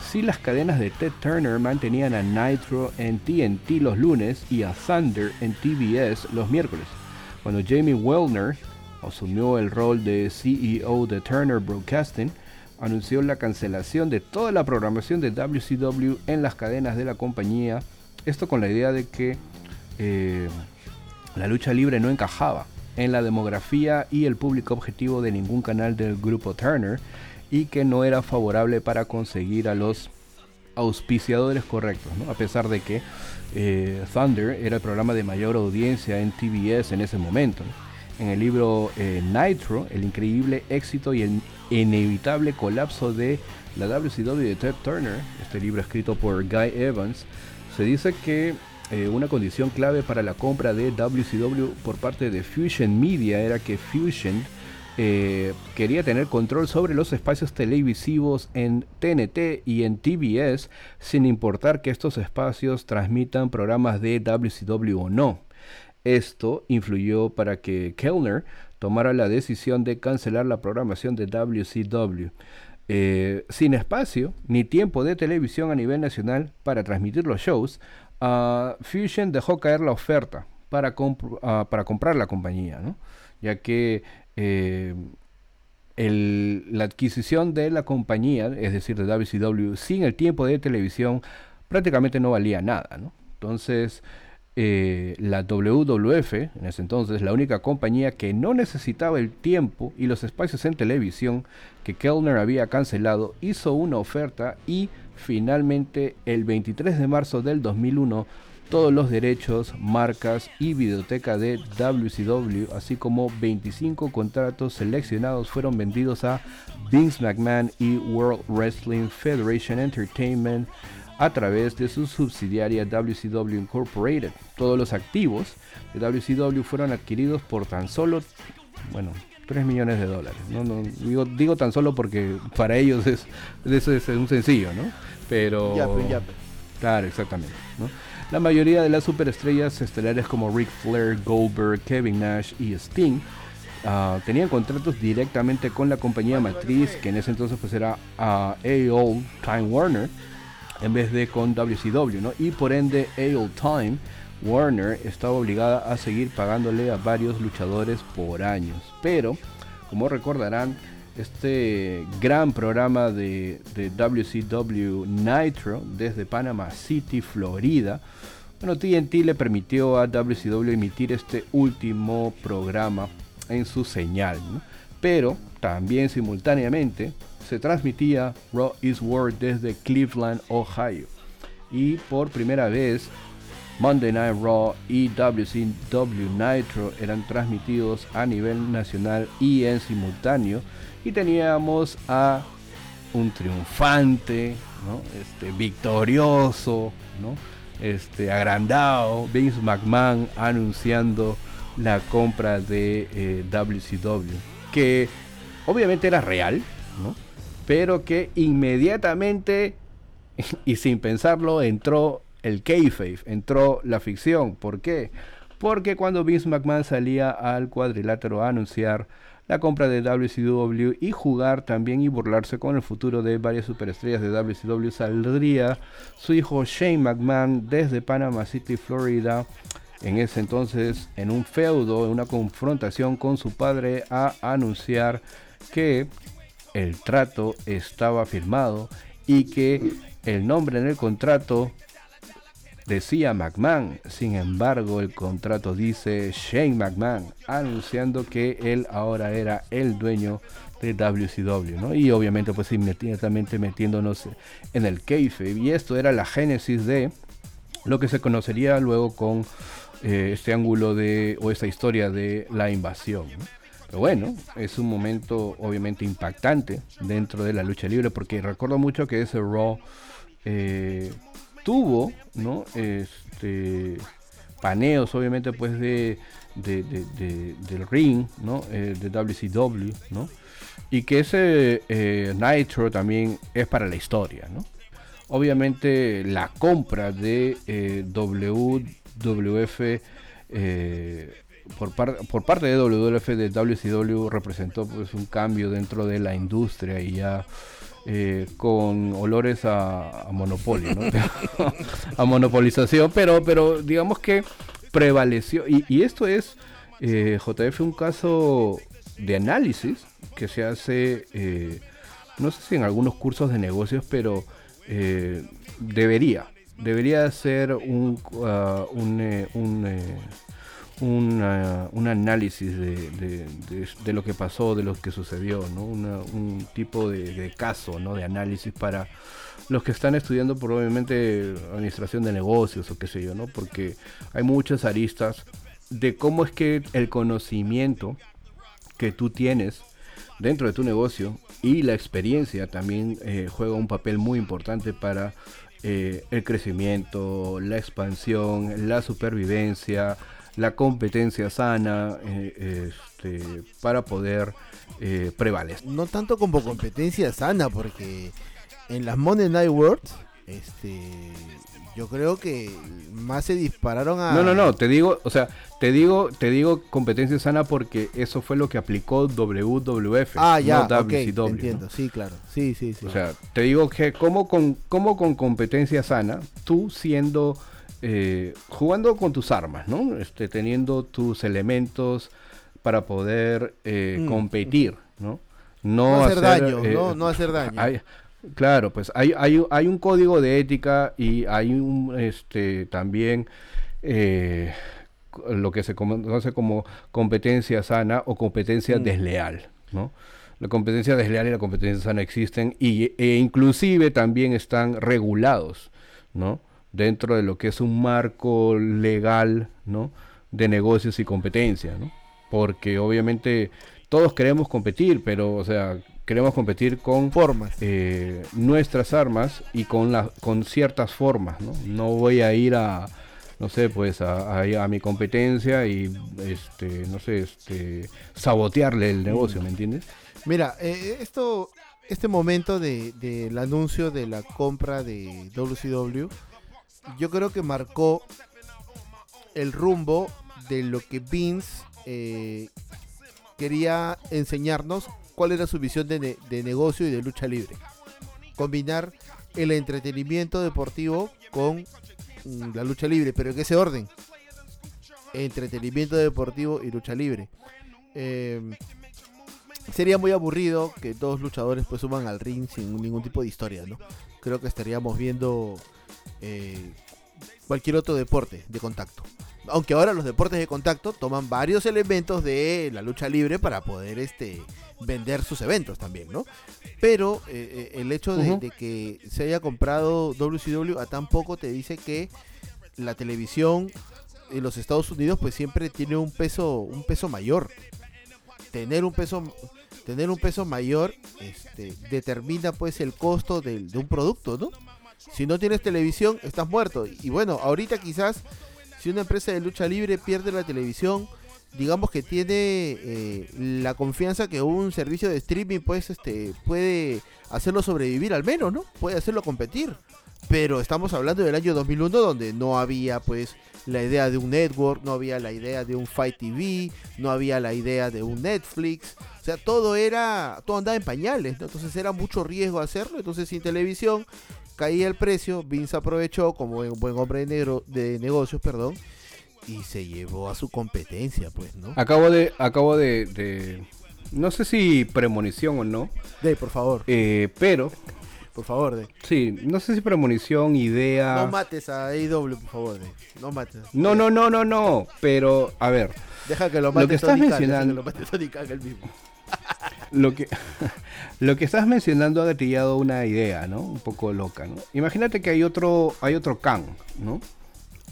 si las cadenas de Ted Turner mantenían a Nitro en TNT los lunes y a Thunder en TBS los miércoles. Cuando Jamie Wellner asumió el rol de CEO de Turner Broadcasting, anunció la cancelación de toda la programación de WCW en las cadenas de la compañía esto con la idea de que eh, la lucha libre no encajaba en la demografía y el público objetivo de ningún canal del grupo Turner y que no era favorable para conseguir a los auspiciadores correctos, a pesar de que eh, Thunder era el programa de mayor audiencia en TBS en ese momento. En el libro eh, Nitro, el increíble éxito y el inevitable colapso de la WCW de Ted Turner, este libro escrito por Guy Evans, se dice que eh, una condición clave para la compra de WCW por parte de Fusion Media era que Fusion eh, quería tener control sobre los espacios televisivos en TNT y en TBS sin importar que estos espacios transmitan programas de WCW o no. Esto influyó para que Kellner tomara la decisión de cancelar la programación de WCW. Eh, sin espacio ni tiempo de televisión a nivel nacional para transmitir los shows, uh, Fusion dejó caer la oferta para, ah, para comprar la compañía, ya que eh, la adquisición de la compañía, es decir, de WCW, sin el tiempo de televisión, prácticamente no valía nada. Entonces, eh, la WWF, en ese entonces la única compañía que no necesitaba el tiempo y los espacios en televisión que Kellner había cancelado, hizo una oferta y finalmente el 23 de marzo del 2001 todos los derechos, marcas y videoteca de WCW, así como 25 contratos seleccionados fueron vendidos a Vince McMahon y World Wrestling Federation Entertainment a través de su subsidiaria WCW Incorporated. Todos los activos de WCW fueron adquiridos por tan solo, bueno, 3 millones de dólares. No, no, digo, digo tan solo porque para ellos es, eso es un sencillo, ¿no? Pero... Claro, exactamente. La mayoría de las superestrellas estelares como Ric Flair, Goldberg, Kevin Nash y Sting ah, tenían contratos directamente con la compañía matriz, que en ese entonces pues era uh, AOL Time Warner, en vez de con WCW, ¿no? Y por ende, AOL Time Warner estaba obligada a seguir pagándole a varios luchadores por años. Pero, como recordarán, este gran programa de, WCW Nitro desde Panama City, Florida, bueno, TNT le permitió a WCW emitir este último programa en su señal, pero también simultáneamente se transmitía Raw is World desde Cleveland, Ohio. Y por primera vez, Monday Night Raw y WCW Nitro eran transmitidos a nivel nacional y en simultáneo. Y teníamos a un triunfante, este, victorioso, este, agrandado, Vince McMahon anunciando la compra de WCW, eh, que obviamente era real, ¿no? Pero que inmediatamente (laughs) y sin pensarlo entró el kayfabe, entró la ficción. ¿Por qué? Porque cuando Vince McMahon salía al cuadrilátero a anunciar la compra de WCW y jugar también y burlarse con el futuro de varias superestrellas de WCW, saldría su hijo Shane McMahon desde Panama City, Florida, en ese entonces en un feudo, en una confrontación con su padre, a anunciar que el trato estaba firmado y que el nombre en el contrato decía McMahon. Sin embargo, el contrato dice Shane McMahon, anunciando que él ahora era el dueño de WCW, ¿no? Y obviamente, pues inmediatamente metiéndonos en el kayfabe. Y esto era la génesis de lo que se conocería luego con eh, este ángulo de, o esta historia de la invasión, Pero bueno, es un momento obviamente impactante dentro de la lucha libre, porque recuerdo mucho que ese Raw eh, tuvo, ¿no? Este, paneos, obviamente, pues de, del ring, ¿no? Eh, de WCW, ¿no? Y que ese eh, Nitro también es para la historia, ¿no? Obviamente la compra de eh, WWF por, por, parte de WWF de WCW representó pues un cambio dentro de la industria y ya eh, con olores a, monopolio, (laughs) (laughs) a monopolización, pero, pero digamos que prevaleció. Y, esto es, eh, JF, un caso de análisis que se hace, eh, no sé si en algunos cursos de negocios, pero debería, debería ser un, uh, un, un un análisis de, lo que pasó, de lo que sucedió, ¿no? un tipo de, caso, ¿no? de análisis para los que están estudiando probablemente administración de negocios o qué sé yo, ¿no? porque hay muchas aristas de cómo es que el conocimiento que tú tienes dentro de tu negocio y la experiencia también eh, juega un papel muy importante para eh, el crecimiento, la expansión, la supervivencia, la competencia sana eh, este, para poder eh, prevalecer. No tanto como competencia sana, porque en las Monday Night Worlds, este, yo creo que más se dispararon a. No, no, no, te digo, o sea, te digo, te digo competencia sana porque eso fue lo que aplicó WWF. Ah, ya, no entiendo, sí, claro, sí, sí, sí. O sea, te digo que como con, como con competencia sana, tú siendo eh, jugando con tus armas, ¿no? Este, teniendo tus elementos para poder eh, mm. competir, ¿no? No, hacer, daño, eh, ¿no? hacer daño. claro, pues hay, hay, hay, un código de ética y hay un, este, también lo que se conoce como competencia sana o competencia mm. desleal, ¿no? La competencia desleal y la competencia sana existen y, e inclusive también están regulados, ¿no? Dentro de lo que es un marco legal, ¿no? De negocios y competencia, ¿no? Porque obviamente todos queremos competir, pero, o sea, queremos competir con formas, eh, nuestras armas y con la, con ciertas formas, ¿no? No voy a ir a, no sé, pues a, a, mi competencia y, este, no sé, este, sabotearle el negocio, ¿me entiendes? Mira, eh, esto, este momento del de, anuncio de la compra de WCW yo creo que marcó el rumbo de lo que Vince eh, quería enseñarnos cuál era su visión de, negocio y de lucha libre. Combinar el entretenimiento deportivo con mm, la lucha libre, pero en ese orden. Entretenimiento deportivo y lucha libre. Em, sería muy aburrido que dos luchadores pues al ring sin ningún tipo de historia, ¿no? Creo que estaríamos viendo eh, cualquier otro deporte de contacto. Aunque ahora los deportes de contacto toman varios elementos de la lucha libre para poder este, vender sus eventos también, ¿no? Pero eh, eh, el hecho de, que se haya comprado WCW a tan poco te dice que la televisión en los Estados Unidos pues siempre tiene un peso, un peso mayor. Tener un peso, tener un peso mayor este, determina pues el costo de, de un producto, ¿no? Si no tienes televisión, estás muerto. Y bueno, ahorita quizás si una empresa de lucha libre pierde la televisión, digamos que tiene eh, la confianza que un servicio de streaming pues este puede hacerlo sobrevivir al menos, ¿no? Puede hacerlo competir. Pero estamos hablando del año 2001 donde no había pues la idea de un network, no había la idea de un Fight TV, no había la idea de un Netflix. O sea, todo era, todo andaba en pañales, ¿no? Entonces era mucho riesgo hacerlo. Entonces sin televisión caía el precio, Vince aprovechó como un buen hombre de, negro, de negocios, perdón, y se llevó a su competencia, pues, ¿no? Acabo de, acabo de, de no sé si premonición o no. De, por favor. Eh, pero por favor, de. Sí, no sé si premonición, idea. No mates a AEW, por favor, de. No mates. No, no, no, no, no. Pero, a ver. Deja que lo mate lo que estás mencionando. lo mate Tony Khan el mismo. Lo que (laughs) lo que estás mencionando ha gatillado una idea, ¿no? Un poco loca, ¿no? Imagínate que hay otro hay otro Khan, ¿no?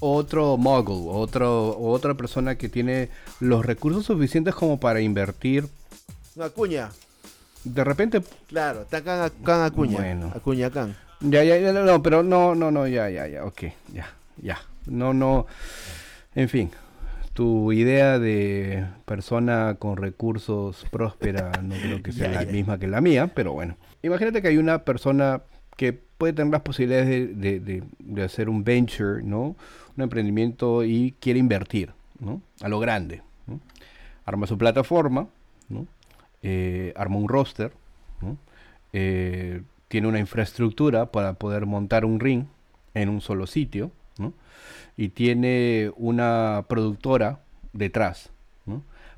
Otro mogul, otro otra persona que tiene los recursos suficientes como para invertir una cuña de repente. Claro, está Can, Acuña. Bueno. Acuña Can. Ya, ya, ya, no, pero no, no, no, ya, ya, ya, ok, ya, ya. No, no. En fin, tu idea de persona con recursos próspera no creo que sea la misma que la mía, pero bueno. Imagínate que hay una persona que puede tener las posibilidades de, de, de, hacer un venture, ¿no? Un emprendimiento y quiere invertir, ¿no? A lo grande. ¿no? Arma su plataforma, ¿no? eh, arma un roster, eh, tiene una infraestructura para poder montar un ring en un solo sitio, y tiene una productora detrás,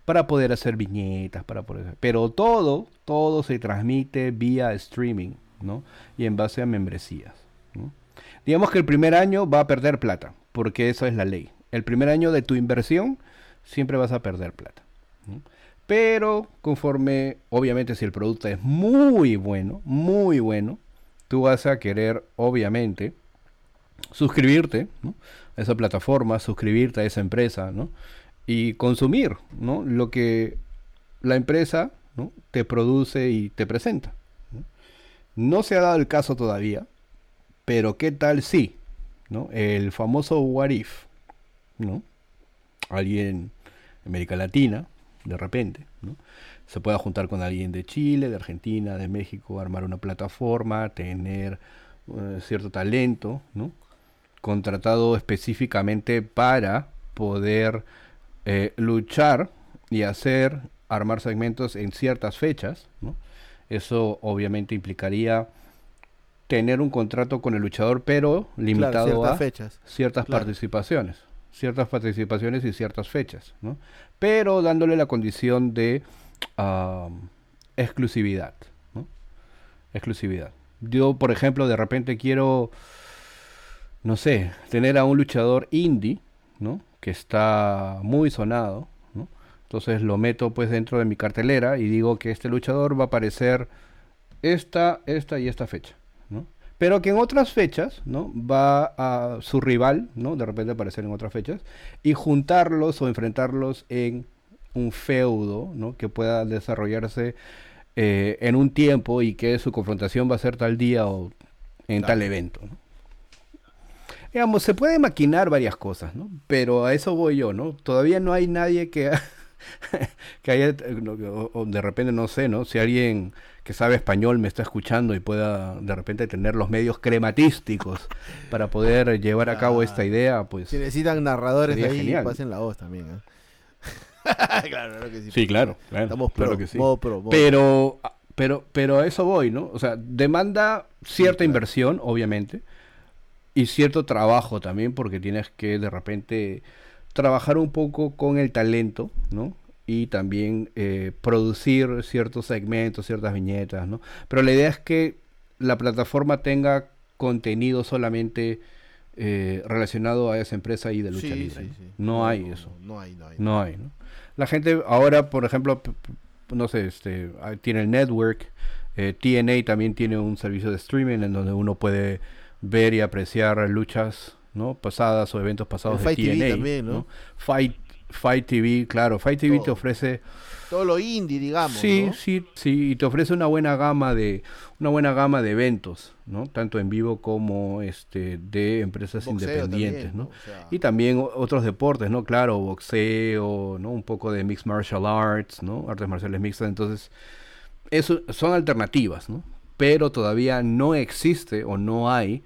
para poder hacer viñetas, para poder, pero todo, todo se transmite vía streaming, ¿no? y en base a membresías. Digamos que el primer año va a perder plata, porque esa es la ley. El primer año de tu inversión siempre vas a perder plata. Pero conforme, obviamente si el producto es muy bueno, muy bueno, tú vas a querer, obviamente, suscribirte a esa plataforma, suscribirte a esa empresa, ¿no? Y consumir, ¿no? Lo que la empresa te produce y te presenta. ¿no? se ha dado el caso todavía, pero ¿qué tal si? ¿no? El famoso What If, ¿no? Alguien en América Latina de repente, ¿no? Se pueda juntar con alguien de Chile, de Argentina, de México, armar una plataforma, tener eh, cierto talento, ¿no? Contratado específicamente para poder eh, luchar y hacer, armar segmentos en ciertas fechas, ¿no? Eso obviamente implicaría tener un contrato con el luchador, pero limitado a fechas. ciertas participaciones ciertas participaciones y ciertas fechas, ¿no? pero dándole la condición de exclusividad. ¿no? Exclusividad. Yo, por ejemplo, de repente quiero, no sé, tener a un luchador indie, ¿no? que está muy sonado, ¿no? entonces lo meto pues dentro de mi cartelera y digo que este luchador va a aparecer esta, esta y esta fecha pero que en otras fechas, ¿no? Va a su rival, ¿no? De repente aparecer en otras fechas y juntarlos o enfrentarlos en un feudo, ¿no? Que pueda desarrollarse eh, en un tiempo y que su confrontación va a ser tal día o en tal evento, ¿no? Digamos, se puede maquinar varias cosas, ¿no? Pero a eso voy yo, ¿no? Todavía no hay nadie que, (laughs) que haya, o de repente no sé, ¿no? Si alguien que sabe español me está escuchando y pueda de repente tener los medios crematísticos para poder llevar a cabo esta idea, pues... Si necesitan narradores de ahí, pasen la voz también. ¿eh? (laughs) claro, claro que sí. Sí, claro, Estamos pro, que sí. Pero, pero, pero a eso voy, ¿no? O sea, demanda cierta inversión, obviamente, y cierto trabajo también, porque tienes que de repente trabajar un poco con el talento, ¿no? y también eh, producir ciertos segmentos, ciertas viñetas, ¿no? Pero la idea es que la plataforma tenga contenido solamente eh, relacionado a esa empresa y de lucha libre. ¿no? hay eso. No, hay, no hay. No hay, La gente ahora, por ejemplo, no sé, este, tiene el network, eh, TNA también tiene un servicio de streaming en donde uno puede ver y apreciar luchas ¿no? pasadas o eventos pasados de TNA. también, ¿no? Fight Fight TV, claro, Fight TV te ofrece todo lo indie, digamos. Sí, sí, sí, y te ofrece una buena gama de una buena gama de eventos, ¿no? Tanto en vivo como este de empresas independientes, ¿no? Y también otros deportes, ¿no? Claro, boxeo, ¿no? Un poco de mixed martial arts, ¿no? Artes marciales mixtas, entonces eso son alternativas, ¿no? Pero todavía no existe o no hay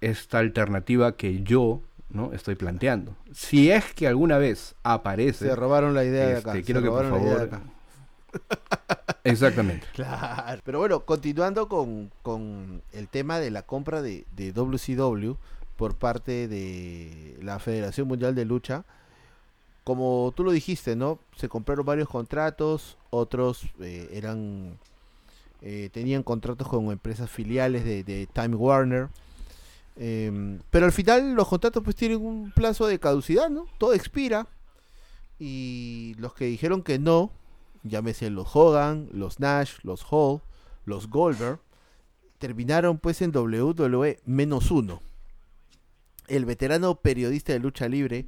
esta alternativa que yo ¿no? estoy planteando. Si es que alguna vez aparece. Se robaron la idea de acá. Este, quiero que por favor. (laughs) Exactamente. Claro. Pero bueno, continuando con, el tema de la compra de, de, WCW por parte de la Federación Mundial de Lucha, como tú lo dijiste, ¿no? Se compraron varios contratos, otros eh, eran eh, tenían contratos con empresas filiales de, Time Warner Em, pero al final los contratos pues tienen un plazo de caducidad. Todo expira. Y los que dijeron que no, llámese los Hogan, los Nash, los Hall, los Goldberg, terminaron pues en WWE menos uno. El veterano periodista de lucha libre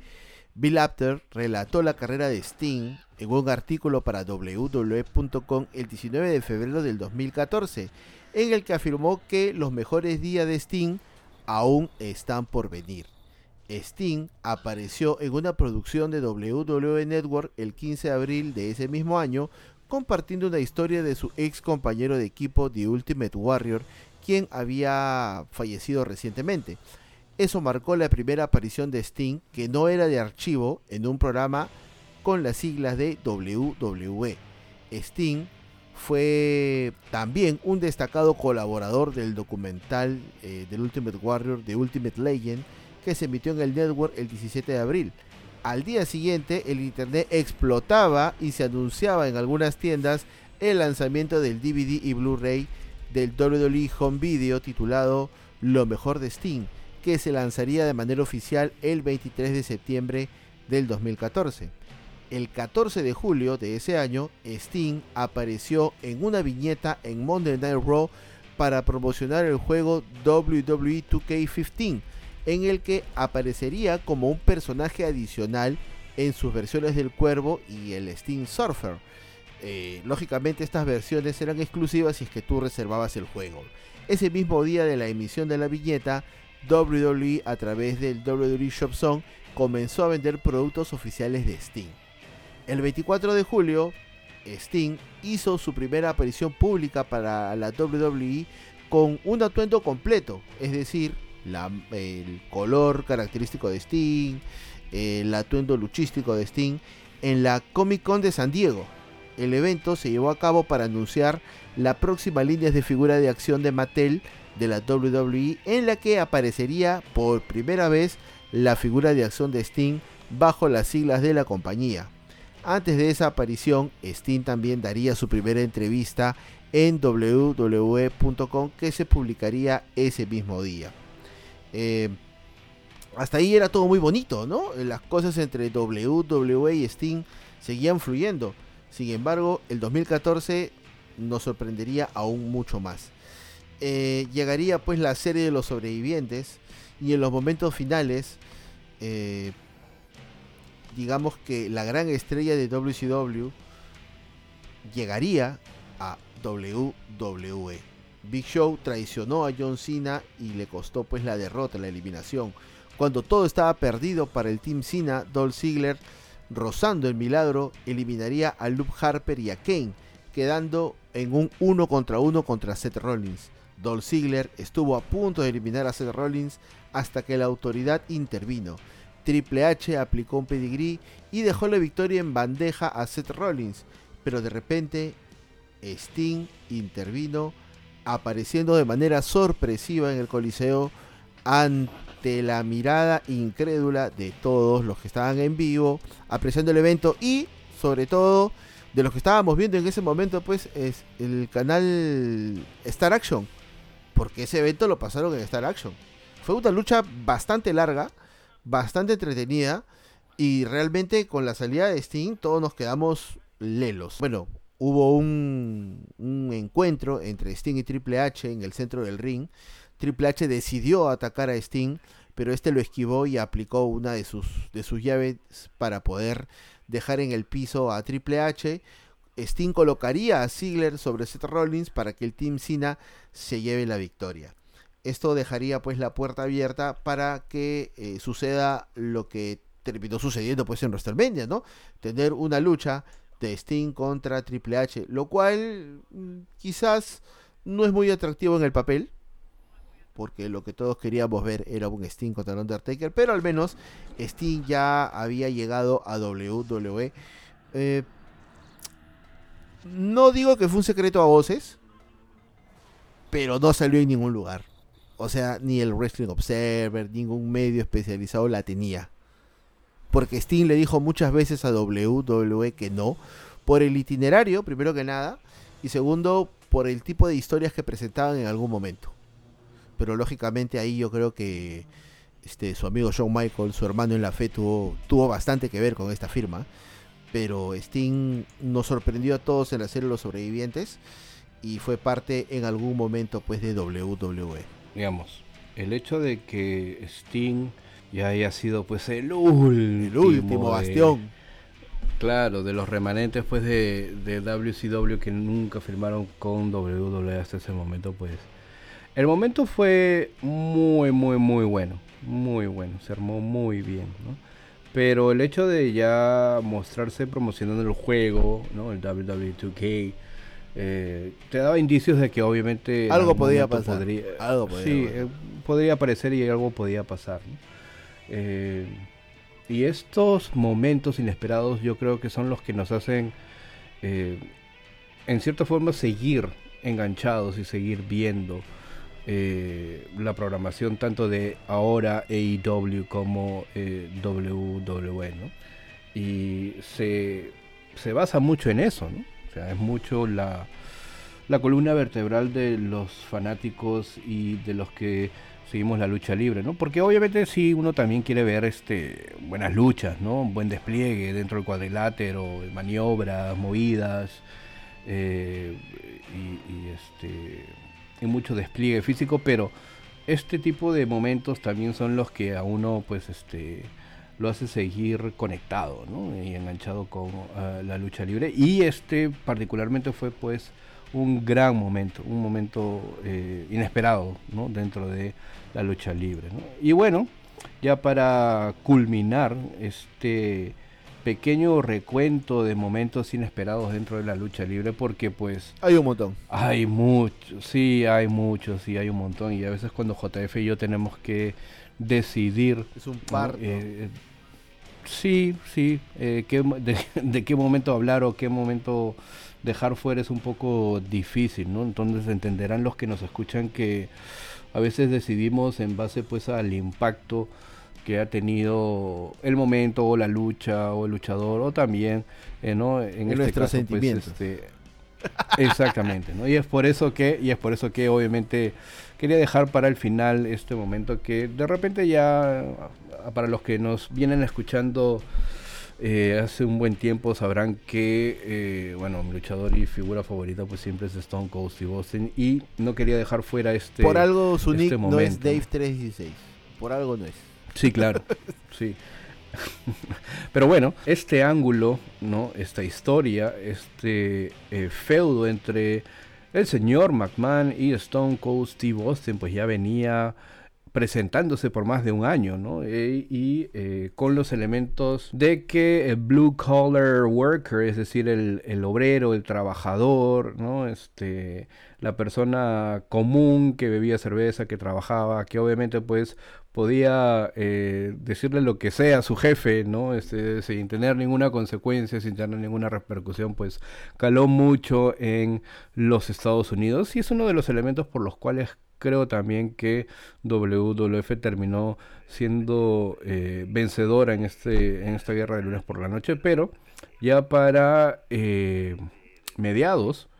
Bill Apter relató la carrera de Sting en un artículo para WWE.com el 19 de febrero del 2014, en el que afirmó que los mejores días de Sting aún están por venir. Sting apareció en una producción de WWE Network el 15 de abril de ese mismo año, compartiendo una historia de su ex compañero de equipo The Ultimate Warrior, quien había fallecido recientemente. Eso marcó la primera aparición de Sting, que no era de archivo, en un programa con las siglas de WWE. Sting fue también un destacado colaborador del documental eh, del Ultimate Warrior de Ultimate Legend que se emitió en el network el 17 de abril. Al día siguiente el internet explotaba y se anunciaba en algunas tiendas el lanzamiento del DVD y Blu-ray del WWE Home Video titulado Lo mejor de Steam, que se lanzaría de manera oficial el 23 de septiembre del 2014 el 14 de julio de ese año, Sting apareció en una viñeta en Monday Night Raw para promocionar el juego WWE 2K15, en el que aparecería como un personaje adicional en sus versiones del Cuervo y el Sting Surfer. Eh, lógicamente estas versiones eran exclusivas si es que tú reservabas el juego. Ese mismo día de la emisión de la viñeta, WWE a través del WWE Shop Zone comenzó a vender productos oficiales de Sting. El 24 de julio, Sting hizo su primera aparición pública para la WWE con un atuendo completo, es decir, el color característico de Sting, el atuendo luchístico de Sting, en la Comic Con de San Diego. El evento se llevó a cabo para anunciar la próxima línea de figura de acción de Mattel de la WWE, en la que aparecería por primera vez la figura de acción de Sting bajo las siglas de la compañía. Antes de esa aparición, Sting también daría su primera entrevista en www.com que se publicaría ese mismo día. Eh, hasta ahí era todo muy bonito, ¿no? Las cosas entre WWE y Sting seguían fluyendo. Sin embargo, el 2014 nos sorprendería aún mucho más. Eh, llegaría pues la serie de los sobrevivientes y en los momentos finales eh, digamos que la gran estrella de WCW llegaría a WWE. Big Show traicionó a John Cena y le costó pues la derrota, la eliminación. Cuando todo estaba perdido para el Team Cena, Dolph Ziggler, rozando el milagro, eliminaría a Luke Harper y a Kane, quedando en un uno contra uno contra Seth Rollins. Dolph Ziggler estuvo a punto de eliminar a Seth Rollins hasta que la autoridad intervino. Triple H aplicó un pedigrí y dejó la victoria en bandeja a Seth Rollins, pero de repente Sting intervino apareciendo de manera sorpresiva en el Coliseo ante la mirada incrédula de todos los que estaban en vivo apreciando el evento y sobre todo de los que estábamos viendo en ese momento pues es el canal Star Action porque ese evento lo pasaron en Star Action fue una lucha bastante larga bastante entretenida y realmente con la salida de Sting todos nos quedamos lelos. Bueno, hubo un, encuentro entre Sting y Triple H en el centro del ring. Triple H decidió atacar a Sting, pero este lo esquivó y aplicó una de sus, de sus llaves para poder dejar en el piso a Triple H. Sting colocaría a Ziggler sobre Seth Rollins para que el Team Cena se lleve la victoria. Esto dejaría pues la puerta abierta para que eh, suceda lo que terminó sucediendo pues en WrestleMania, ¿no? Tener una lucha de Sting contra Triple H, lo cual mm, quizás no es muy atractivo en el papel, porque lo que todos queríamos ver era un Sting contra Undertaker, pero al menos Sting ya había llegado a WWE. Eh, no digo que fue un secreto a voces, pero no salió en ningún lugar. O sea, ni el Wrestling Observer, ningún medio especializado la tenía. Porque Sting le dijo muchas veces a WWE que no, por el itinerario, primero que nada, y segundo, por el tipo de historias que presentaban en algún momento pero lógicamente ahí yo creo que este, su amigo Shawn Michael, su hermano en la fe, tuvo, tuvo bastante que ver con esta firma. Pero Sting nos sorprendió a todos en la serie Los Sobrevivientes y fue parte en algún momento pues de WWE. Digamos, el hecho de que Sting ya haya sido pues el último, bastión. claro, de los remanentes pues de, de WCW que nunca firmaron con WWE hasta ese momento pues el momento fue muy, muy, muy bueno. Muy bueno. Se armó muy bien, ¿no? Pero el hecho de ya mostrarse promocionando el juego, ¿no? El WWE2K, eh, te daba indicios de que obviamente... Algo podía pasar. Podría, algo podía sí, eh, podría aparecer y algo podía pasar. Eh, y estos momentos inesperados yo creo que son los que nos hacen, en cierta forma, seguir enganchados y seguir viendo eh, la programación tanto de ahora AEW como eh, WWE. Y se, se, basa mucho en eso, ¿no? O sea, es mucho la, la columna vertebral de los fanáticos y de los que seguimos la lucha libre, ¿no? Porque obviamente si uno también quiere ver este buenas luchas, ¿no? Un buen despliegue dentro del cuadrilátero, maniobras, movidas eh, y, este mucho despliegue físico, pero este tipo de momentos también son los que a uno pues este lo hace seguir conectado y enganchado con ah, la lucha libre. Y este particularmente fue pues un gran momento un momento eh, inesperado ¿no? dentro de la lucha libre y bueno ya para culminar este pequeño recuento de momentos inesperados dentro de la lucha libre porque pues... Hay un montón. Hay muchos, sí, hay muchos, sí, hay un montón. Y a veces cuando JF y yo tenemos que decidir... Es un par. Eh, sí, sí, eh, de, qué momento hablar o qué momento dejar fuera es un poco difícil, ¿no? Entonces entenderán los que nos escuchan que a veces decidimos en base pues al impacto que ha tenido el momento o la lucha o el luchador o también eh, ¿no? en, este caso, pues, este, exactamente ¿no? y es por eso que y es por eso que obviamente quería dejar para el final este momento que de repente ya para los que nos vienen escuchando eh, hace un buen tiempo sabrán que eh, bueno mi luchador y figura favorita pues siempre es Stone Cold Steve Austin y no quería dejar fuera este por algo su este no es Dave 316 por algo no es Sí, claro. sí. (laughs) Pero bueno, este ángulo, ¿no? Esta historia, este eh, feudo entre el señor McMahon y Stone Cold Steve Austin, pues ya venía presentándose por más de un año, ¿no? E, y eh, con los elementos de que el blue collar worker, es decir, el, el, obrero, el trabajador, ¿no? Este, la persona común que bebía cerveza, que trabajaba, que obviamente pues podía eh, decirle lo que sea a su jefe, ¿no? Este, sin tener ninguna consecuencia, sin tener ninguna repercusión, pues caló mucho en los Estados Unidos y es uno de los elementos por los cuales creo también que WWF terminó siendo eh, vencedora en, este, en esta guerra de lunes por la noche, pero ya para eh, mediados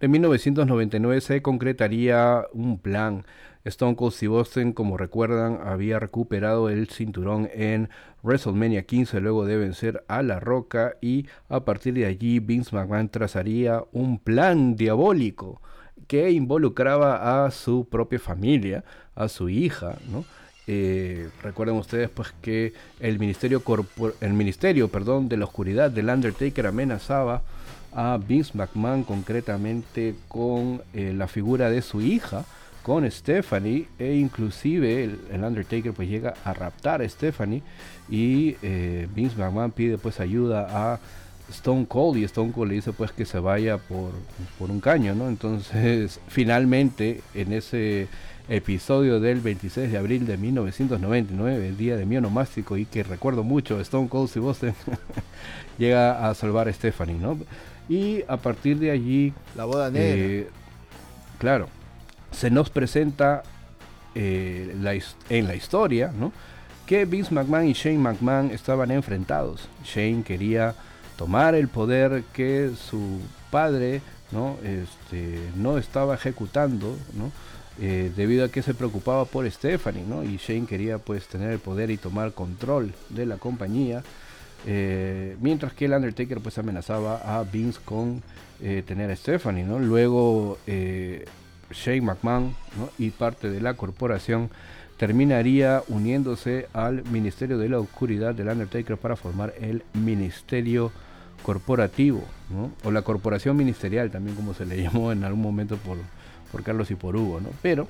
de 1999 se concretaría un plan Stone Cold Steve Austin, como recuerdan, había recuperado el cinturón en WrestleMania 15 luego de vencer a La Roca y a partir de allí Vince McMahon trazaría un plan diabólico que involucraba a su propia familia, a su hija, ¿no? eh, recuerden ustedes pues que el ministerio, el ministerio perdón, de la oscuridad del Undertaker amenazaba a Vince McMahon concretamente con eh, la figura de su hija, con Stephanie, e inclusive el, Undertaker pues llega a raptar a Stephanie y eh, Vince McMahon pide pues ayuda a Stone Cold y Stone Cold le dice pues que se vaya por, por un caño, ¿no? Entonces (laughs) finalmente en ese episodio del 26 de abril de 1999, el día de mi onomástico y que recuerdo mucho, Stone Cold y Boston (laughs) llega a salvar a Stephanie, ¿no? Y a partir de allí... La boda negra. Eh, claro, se nos presenta eh, en la historia. Que Vince McMahon y Shane McMahon estaban enfrentados. Shane quería tomar el poder que su padre no, este, estaba ejecutando. Eh, debido a que se preocupaba por Stephanie. Y Shane quería pues tener el poder y tomar control de la compañía, eh, mientras que el Undertaker pues amenazaba a Vince con tener a Stephanie. Luego Shane McMahon y parte de la corporación terminaría uniéndose al Ministerio de la Oscuridad del Undertaker para formar el Ministerio Corporativo, o la Corporación Ministerial también como se le (laughs) llamó en algún momento por por Carlos y por Hugo, ¿no? Pero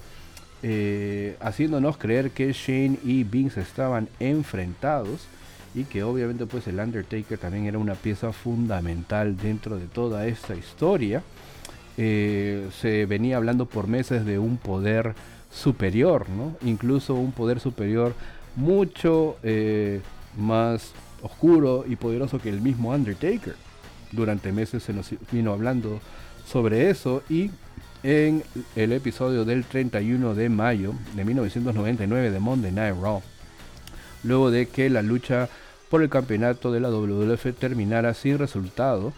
eh, haciéndonos creer que Shane y Vince estaban enfrentados y que obviamente pues el Undertaker también era una pieza fundamental dentro de toda esta historia. Eh, se venía hablando por meses de un poder superior. Incluso un poder superior mucho eh, más oscuro y poderoso que el mismo Undertaker. Durante meses se nos vino hablando sobre eso y en el episodio del 31 de mayo de 1999 de Monday Night Raw. Luego de que la lucha por el campeonato de la WWF terminara sin resultado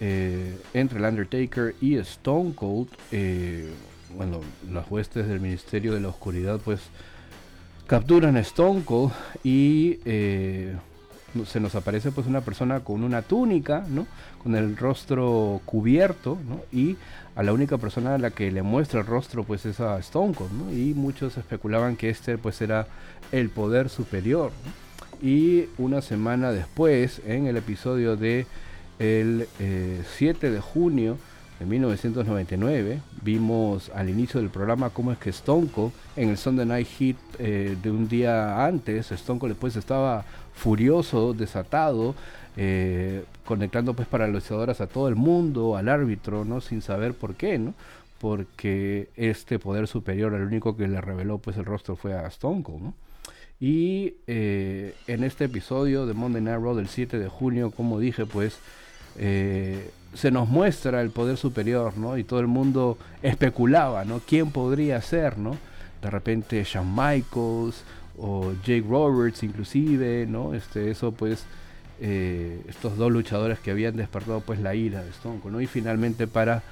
eh, entre el Undertaker y Stone Cold, eh, bueno, las huestes del Ministerio de la Oscuridad pues capturan a Stone Cold y eh, se nos aparece pues una persona con una túnica, ¿no? Con el rostro cubierto, ¿no? Y a la única persona a la que le muestra el rostro pues es a Stone Cold, ¿no? Y muchos especulaban que este pues era el poder superior. Y una semana después, en el episodio de el 7 eh, de junio de 1999, vimos al inicio del programa cómo es que Stone en el Sunday Night Heat eh, de un día antes, Stone después estaba furioso, desatado, eh, conectando pues para a todo el mundo, al árbitro, ¿no? Sin saber por qué, ¿no? Porque este poder superior, el único que le reveló pues el rostro fue a Stone. Y en este episodio de Monday Night Raw del 7 de junio, como dije, pues eh, se nos muestra el poder superior, ¿no? Y todo el mundo especulaba, ¿no? ¿Quién podría ser, ¿no? De repente Shawn Michaels, o Jake Roberts inclusive, ¿no? Este, eso pues, eh, estos dos luchadores que habían despertado pues la ira de Stone Cold, ¿no? Y finalmente para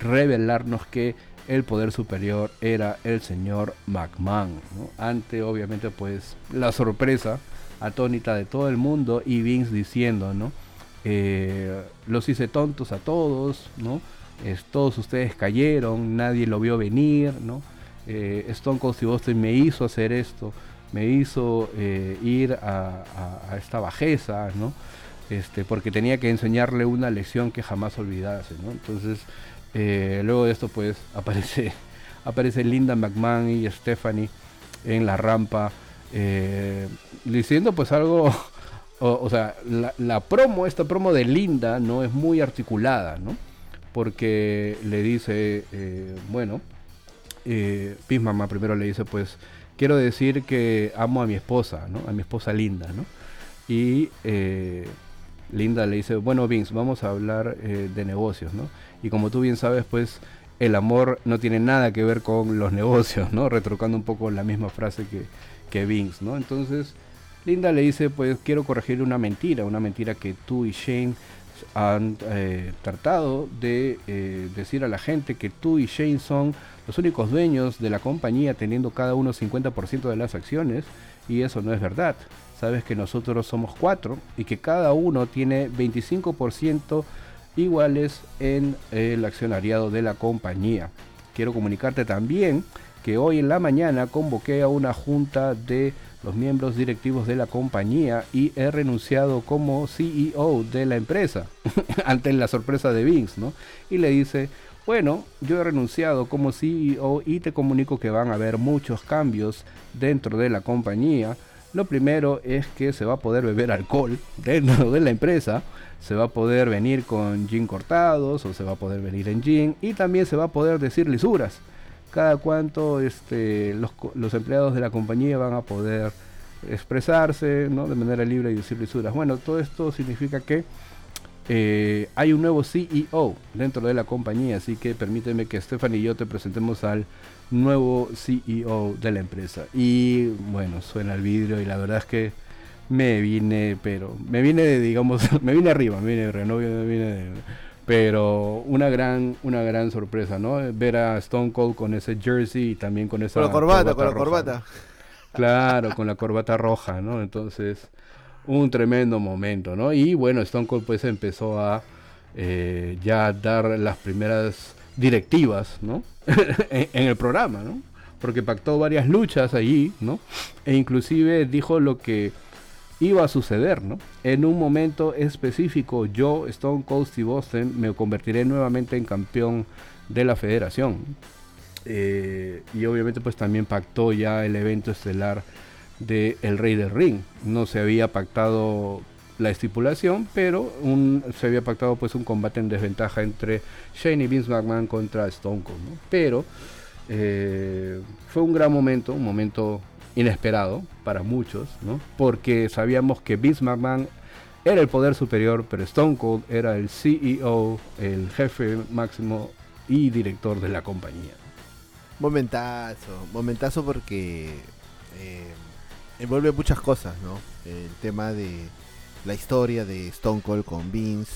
revelarnos que el poder superior era el señor McMahon. Ante obviamente pues la sorpresa atónita de todo el mundo y Vince diciendo, ¿no? Eh, los hice tontos a todos, ¿no? todos ustedes cayeron, nadie lo vio venir, ¿no? Eh, Stone Cold Steve Austin me hizo hacer esto, me hizo eh, ir a, esta bajeza, ¿no? Este, porque tenía que enseñarle una lección que jamás olvidase, ¿no? Entonces, eh, luego de esto, pues, (laughs) aparece, aparece Linda McMahon y Stephanie en la rampa, diciendo pues algo, o, sea, la, promo, esta promo de Linda, ¿no? Es muy articulada, ¿no? Porque le dice, bueno, eh, Mamá primero le dice, pues, quiero decir que amo a mi esposa, ¿no? A mi esposa Linda, ¿no? Y eh, Linda le dice, bueno Vince, vamos a hablar eh, de negocios, ¿no? Y como tú bien sabes, pues el amor no tiene nada que ver con los negocios, ¿no? Retrucando un poco la misma frase que, que Vince, ¿no? Entonces, Linda le dice, pues quiero corregir una mentira, una mentira que tú y Shane han eh, tratado de decir a la gente que tú y Shane son los únicos dueños de la compañía teniendo cada uno 50% de las acciones y eso no es verdad. Sabes que nosotros somos cuatro y que cada uno tiene 25% iguales en el accionariado de la compañía. Quiero comunicarte también que hoy en la mañana convoqué a una junta de los miembros directivos de la compañía y he renunciado como CEO de la empresa (laughs) ante la sorpresa de Vince, ¿no? Y le dice, bueno, yo he renunciado como CEO y te comunico que van a haber muchos cambios dentro de la compañía. Lo primero es que se va a poder beber alcohol dentro de la empresa, se va a poder venir con gin cortados o se va a poder venir en gin y también se va a poder decir lisuras cada cuánto este, los, empleados de la compañía van a poder expresarse ¿no? de manera libre y decir lisuras. Bueno, todo esto significa que eh, hay un nuevo CEO dentro de la compañía, así que permíteme que Stephanie y yo te presentemos al nuevo CEO de la empresa. Y bueno, suena el vidrio y la verdad es que me vine, pero me vine, digamos, (laughs) me vine arriba, me vine no me vine de, pero una gran una gran sorpresa, ¿no? Ver a Stone Cold con ese jersey y también con esa con la corbata, con la corbata. Claro, con la corbata roja, ¿no? Entonces, un tremendo momento, ¿no? Y bueno, Stone Cold pues empezó a eh, ya dar las primeras directivas, ¿no? (laughs) en, el programa, ¿no? Porque pactó varias luchas allí, ¿no? E inclusive dijo lo que iba a suceder, ¿no? En un momento específico, yo, Stone Cold Steve Austin, me convertiré nuevamente en campeón de la federación. Eh, y obviamente pues también pactó ya el evento estelar de El Rey del Ring. No se había pactado la estipulación, pero se había pactado pues un combate en desventaja entre Shane y Vince McMahon contra Stone Cold, ¿no? Pero eh, fue un gran momento, un momento inesperado para muchos, ¿no? Porque sabíamos que Vince McMahon era el poder superior, pero Stone Cold era el CEO, el jefe máximo y director de la compañía. Momentazo, momentazo porque eh, envuelve muchas cosas, ¿no? El tema de la historia de Stone Cold con Vince,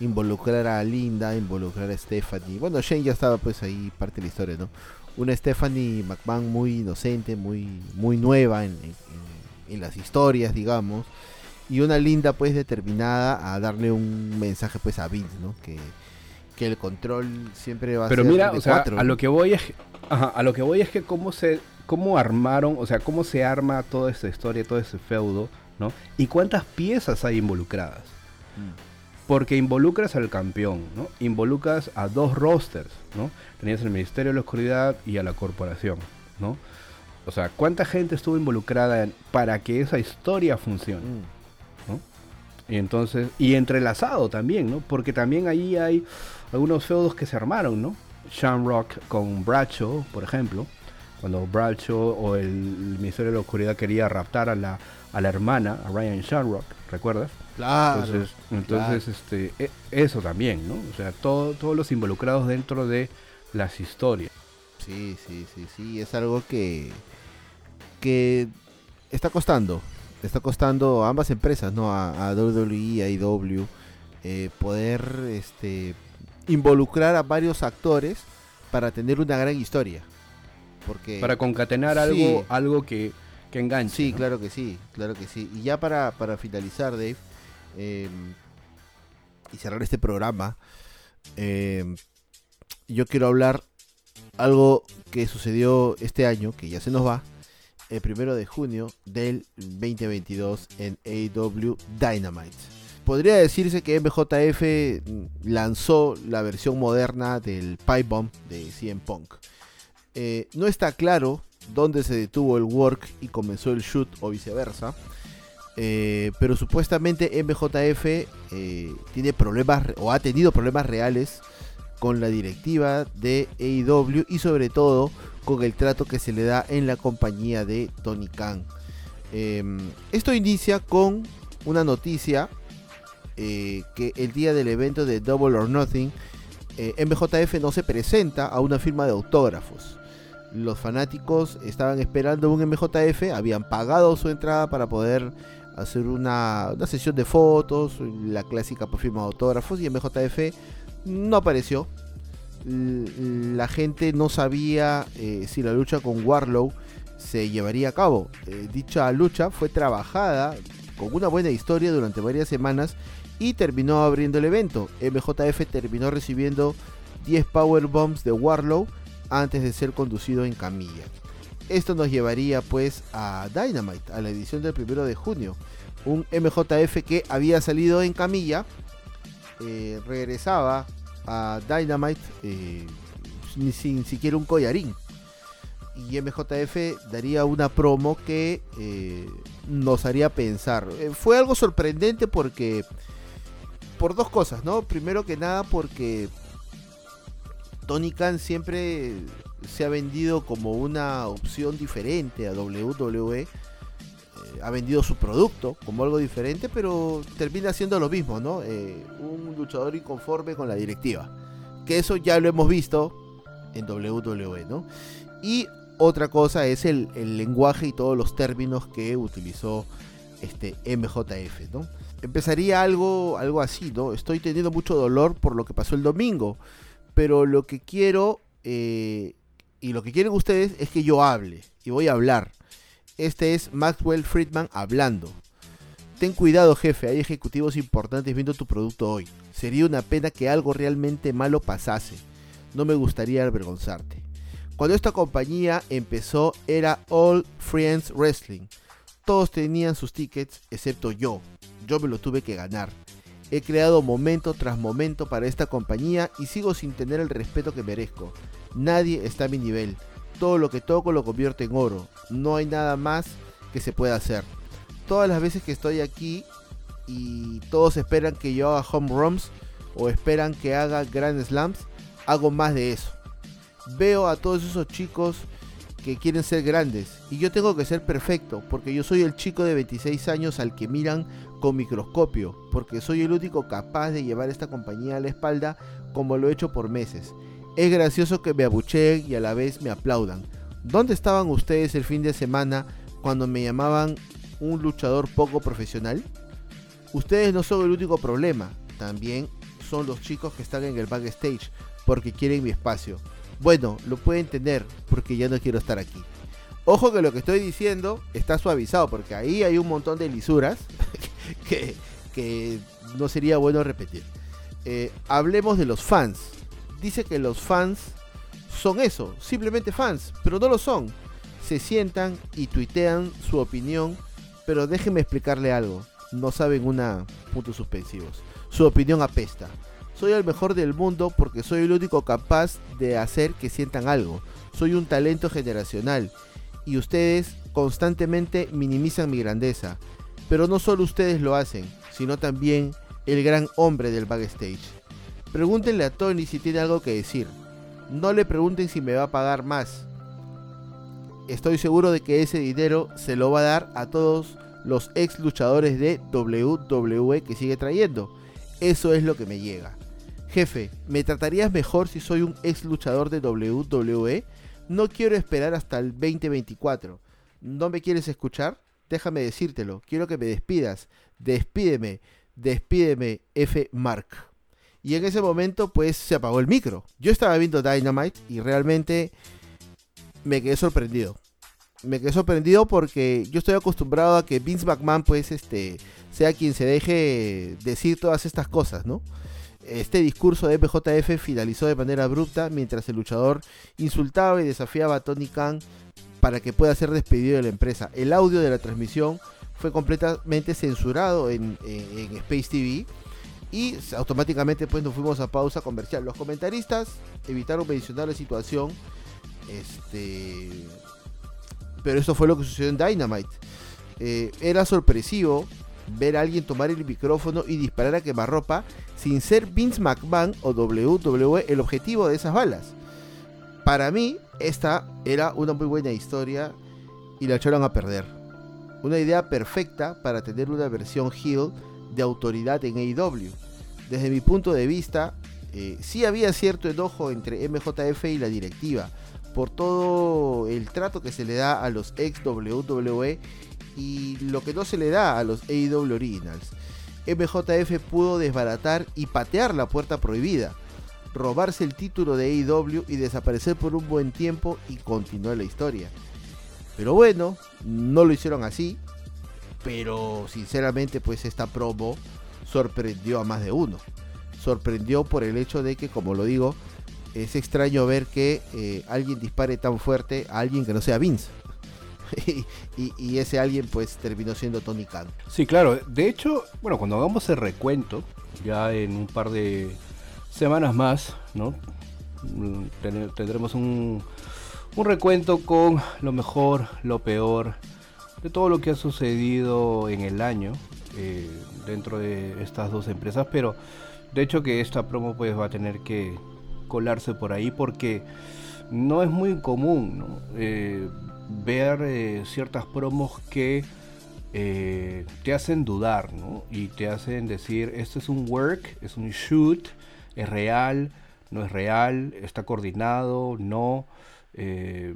involucrar a Linda, involucrar a Stephanie. Bueno, Shane ya estaba pues ahí parte de la historia, ¿no? Una Stephanie McMahon muy inocente, muy, muy nueva en, las historias, digamos, y una linda pues determinada a darle un mensaje pues a Vince, ¿no? Que, que el control siempre va a Pero ser mira, o sea, a lo que voy es a lo que voy es que cómo se cómo armaron, o sea, cómo se arma toda esta historia, todo ese feudo, ¿no? Y cuántas piezas hay involucradas. Mm porque involucras al campeón, ¿no? Involucras a dos rosters, ¿no? Tenías el Ministerio de la Oscuridad y a la corporación, ¿no? O sea, ¿cuánta gente estuvo involucrada para que esa historia funcione? Mm. ¿no? Y entonces, y entrelazado también, ¿no? Porque también ahí hay algunos feudos que se armaron, ¿no? Shamrock con Bradshaw, por ejemplo, cuando Bradshaw o el, Ministerio de la Oscuridad quería raptar a la, a la hermana, a Ryan Shamrock, ¿recuerdas? Claro. Entonces, este, e, eso también, ¿no? O sea, todo, todos los involucrados dentro de las historias. Sí, sí, sí, sí, es algo que, que está costando, está costando a ambas empresas, ¿no? A, a WWE, a IW, e eh, poder este, involucrar a varios actores para tener una gran historia. Porque, para concatenar algo, algo que, que enganche. Sí, claro que sí, claro que sí. Y ya para, para finalizar, Dave, Em, y cerrar este programa, em, yo quiero hablar algo que sucedió este año, que ya se nos va, el primero de junio del 2022 en AW Dynamite. Podría decirse que MJF lanzó la versión moderna del Pipe Bomb de CM Punk. Eh, no está claro dónde se detuvo el work y comenzó el shoot o viceversa. Eh, pero supuestamente MJF eh, tiene problemas o ha tenido problemas reales con la directiva de AEW y sobre todo con el trato que se le da en la compañía de Tony Khan. Em, esto inicia con una noticia eh, que el día del evento de Double or Nothing MJF no se presenta a una firma de autógrafos. Los fanáticos estaban esperando un MJF, habían pagado su entrada para poder hacer una, sesión de fotos, la clásica firma de autógrafos y MJF no apareció. La gente no sabía eh, si la lucha con Warlow se llevaría a cabo. Eh, dicha lucha fue trabajada con una buena historia durante varias semanas y terminó abriendo el evento. MJF terminó recibiendo 10 power bombs de Warlow antes de ser conducido en camilla. Esto nos llevaría pues a Dynamite, a la edición del primero de junio. Un MJF que había salido en camilla, eh, regresaba a Dynamite eh, sin siquiera un collarín. Y MJF daría una promo que eh, nos haría pensar. fue algo sorprendente porque... Por dos cosas, ¿no? Primero que nada porque Tony Khan siempre se ha vendido como una opción diferente a WWE. Eh, ha vendido su producto como algo diferente, pero termina siendo lo mismo, ¿no? Eh, un luchador inconforme con la directiva. Que eso ya lo hemos visto en WWE, ¿no? Y otra cosa es el, lenguaje y todos los términos que utilizó este MJF, ¿no? Empezaría algo, algo así, ¿no? Estoy teniendo mucho dolor por lo que pasó el domingo, pero lo que quiero eh, y lo que quieren ustedes es que yo hable y voy a hablar. Este es Maxwell Friedman hablando. Ten cuidado jefe, hay ejecutivos importantes viendo tu producto hoy. Sería una pena que algo realmente malo pasase. No me gustaría avergonzarte. Cuando esta compañía empezó era All Friends Wrestling. Todos tenían sus tickets excepto yo. Yo me lo tuve que ganar. He creado momento tras momento para esta compañía y sigo sin tener el respeto que merezco. Nadie está a mi nivel. Todo lo que toco lo convierto en oro. No hay nada más que se pueda hacer. Todas las veces que estoy aquí y todos esperan que yo haga home runs o esperan que haga grand slams, hago más de eso. Veo a todos esos chicos que quieren ser grandes y yo tengo que ser perfecto porque yo soy el chico de 26 años al que miran con microscopio porque soy el único capaz de llevar esta compañía a la espalda como lo he hecho por meses es gracioso que me abucheen y a la vez me aplaudan. ¿Dónde estaban ustedes el fin de semana cuando me llamaban un luchador poco profesional? Ustedes no son el único problema, también son los chicos que están en el backstage porque quieren mi espacio. Bueno, lo pueden tener porque ya no quiero estar aquí. Ojo que lo que estoy diciendo está suavizado porque ahí hay un montón de lisuras (laughs) (laughs) que, no sería bueno repetir. Eh, hablemos de los fans dice que los fans son eso, simplemente fans, pero no lo son. Se sientan y tuitean su opinión, pero déjenme explicarle algo. No saben una puntos suspensivos. Su opinión apesta. Soy el mejor del mundo porque soy el único capaz de hacer que sientan algo. Soy un talento generacional y ustedes constantemente minimizan mi grandeza. Pero no solo ustedes lo hacen, sino también el gran hombre del backstage. Pregúntenle a Tony si tiene algo que decir. No le pregunten si me va a pagar más. Estoy seguro de que ese dinero se lo va a dar a todos los ex luchadores de WWE que sigue trayendo. Eso es lo que me llega. Jefe, ¿me tratarías mejor si soy un ex luchador de WWE? No quiero esperar hasta el 2024. ¿No me quieres escuchar? Déjame decírtelo. Quiero que me despidas. Despídeme. Despídeme, F. Mark. Y en ese momento, pues se apagó el micro. Yo estaba viendo Dynamite y realmente me quedé sorprendido. Me quedé sorprendido porque yo estoy acostumbrado a que Vince McMahon, pues, este, sea quien se deje decir todas estas cosas, ¿no? Este discurso de MJF finalizó de manera abrupta mientras el luchador insultaba y desafiaba a Tony Khan para que pueda ser despedido de la empresa. El audio de la transmisión fue completamente censurado en, Space TV y automáticamente pues nos fuimos a pausa comercial. Los comentaristas evitaron mencionar la situación. Este. Pero eso fue lo que sucedió en Dynamite. Eh, era sorpresivo ver a alguien tomar el micrófono y disparar a quemarropa sin ser Vince McMahon o WWE el objetivo de esas balas. Para mí, esta era una muy buena historia y la echaron a perder. Una idea perfecta para tener una versión heel de autoridad en AEW. Desde mi punto de vista, eh, sí había cierto enojo entre MJF y la directiva por todo el trato que se le da a los ex WWE y lo que no se le da a los AEW Originals. MJF pudo desbaratar y patear la puerta prohibida, robarse el título de AEW y desaparecer por un buen tiempo y continuar la historia. Pero bueno, no lo hicieron así, pero sinceramente pues esta promo sorprendió a más de uno. Sorprendió por el hecho de que, como lo digo, es extraño ver que eh, alguien dispare tan fuerte a alguien que no sea Vince. (laughs) y, ese alguien pues terminó siendo Tony Khan. Sí, claro. De hecho, bueno, cuando hagamos el recuento, ya en un par de semanas más, ¿no? Tendremos un, un recuento con lo mejor, lo peor, de todo lo que ha sucedido en el año eh, dentro de estas dos empresas, pero de hecho que esta promo pues va a tener que colarse por ahí porque no es muy común eh, ver eh, ciertas promos que te hacen dudar y te hacen decir esto es un work, es un shoot, es real, no es real, está coordinado, no. Eh,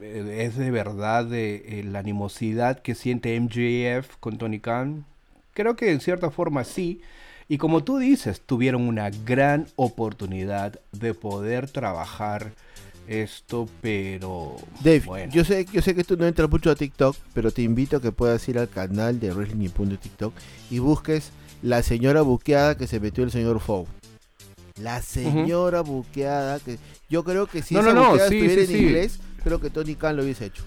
es de verdad de, eh, la animosidad que siente MJF con Tony Khan? Creo que en cierta forma sí. Y como tú dices, tuvieron una gran oportunidad de poder trabajar esto, pero Dave, yo sé, yo sé que tú no entras mucho a TikTok, pero te invito a que puedas ir al canal de Wrestling TikTok y busques la señora buqueada que se metió el señor Fow. La señora buqueada que yo creo que si esa buqueada estuviera en inglés, creo que Tony Khan lo hubiese hecho.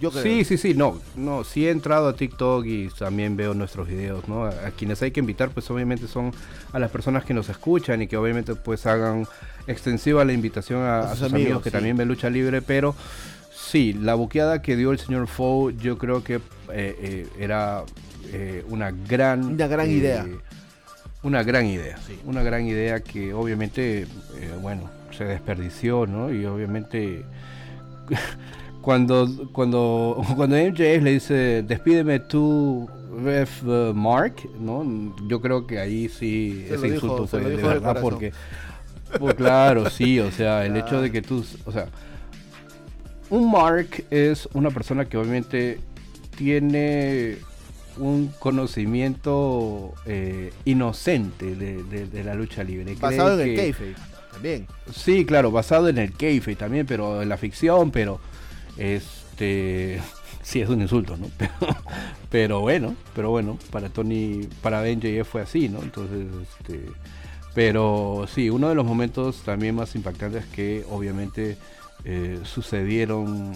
Yo creo. Sí, sí, sí, no, no, sí he entrado a TikTok y también veo nuestros videos, ¿no? A, quienes hay que invitar, pues obviamente son a las personas que nos escuchan y que obviamente pues hagan extensiva la invitación a, sus, amigos, que también ven lucha libre, pero sí, la buqueada que dio el señor Foe, yo creo que eh, eh, era eh, una gran... Una gran idea. Una gran idea, sí. una gran idea que obviamente, bueno, se desperdició, ¿no? Y obviamente (laughs) cuando, cuando, cuando MJF le dice, despídeme tú, Ref uh, Mark, ¿no? Yo creo que ahí sí ese insulto fue de verdad porque, pues claro, sí, o sea, el hecho de que tú, o sea, un Mark es una persona que obviamente tiene un conocimiento eh, inocente de, la lucha libre. Basado en el kayfabe también. Sí, claro, basado en el keife también, pero en la ficción, pero este (laughs) sí es un insulto, ¿no? (laughs) Pero, bueno, pero bueno, para Tony, para BenJF fue así, ¿no? Entonces, este, pero sí, uno de los momentos también más impactantes que obviamente eh, sucedieron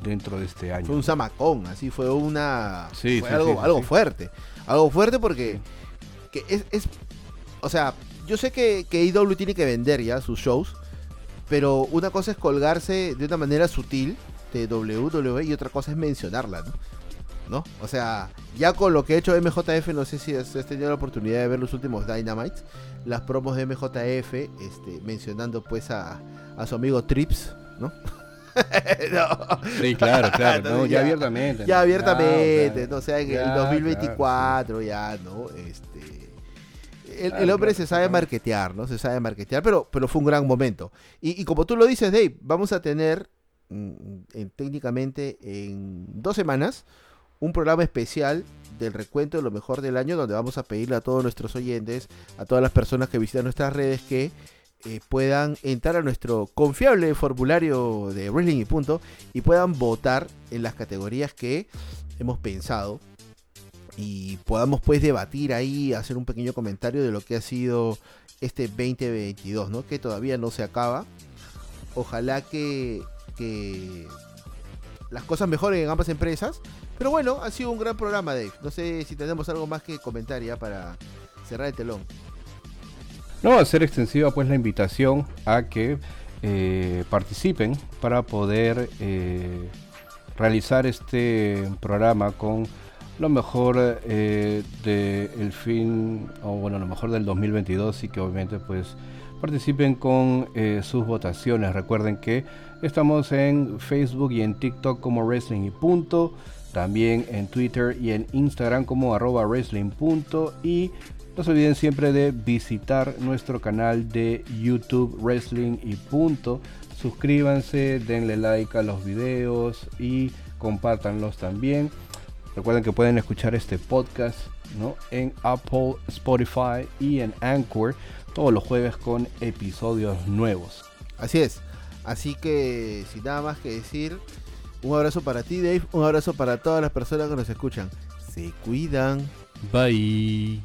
dentro de este año. Fue un zamacón, así fue una, sí, fue algo, algo fuerte, algo fuerte porque que es, es, o sea, yo sé que, que IW tiene que vender ya sus shows, pero una cosa es colgarse de una manera sutil de WWE y otra cosa es mencionarla, ¿no? ¿No? O sea, ya con lo que ha hecho MJF, no sé si has, tenido la oportunidad de ver los últimos Dynamites, las promos de MJF, este, mencionando pues a, a su amigo Trips, (laughs) ¿no? Sí, claro, (laughs) claro, ya, abiertamente. Ya abiertamente, no, o sea, en el 2024 ya, ¿no? Este, el, hombre se sabe marketear, ¿no? Se sabe marketear, pero, pero fue un gran momento. Y, como tú lo dices, Dave, vamos a tener mm, técnicamente en dos semanas un programa especial del recuento de lo mejor del año, donde vamos a pedirle a todos nuestros oyentes, a todas las personas que visitan nuestras redes, que eh, puedan entrar a nuestro confiable formulario de Wrestling y Punto y puedan votar en las categorías que hemos pensado y podamos pues debatir ahí, hacer un pequeño comentario de lo que ha sido este 2022, ¿no? Que todavía no se acaba. Ojalá que, que las cosas mejoren en ambas empresas. Pero bueno, ha sido un gran programa, Dave. No sé si tenemos algo más que comentar ya para cerrar el telón. No, hacer extensiva pues la invitación a que eh, participen para poder eh, realizar este programa con lo mejor eh, del fin, o bueno, lo mejor del 2022 y que obviamente pues participen con sus votaciones. Recuerden que estamos en Facebook y en TikTok como Wrestling y Punto, también en Twitter y en Instagram como arroba Wrestling Punto y no se olviden siempre de visitar nuestro canal de YouTube Wrestling y Punto. Suscríbanse, denle like a los videos y compártanlos también. Recuerden que pueden escuchar este podcast ¿no? en Apple, Spotify y en Anchor todos los jueves con episodios nuevos. Así es. Así que sin nada más que decir, un abrazo para ti Dave, un abrazo para todas las personas que nos escuchan. Se cuidan. Bye.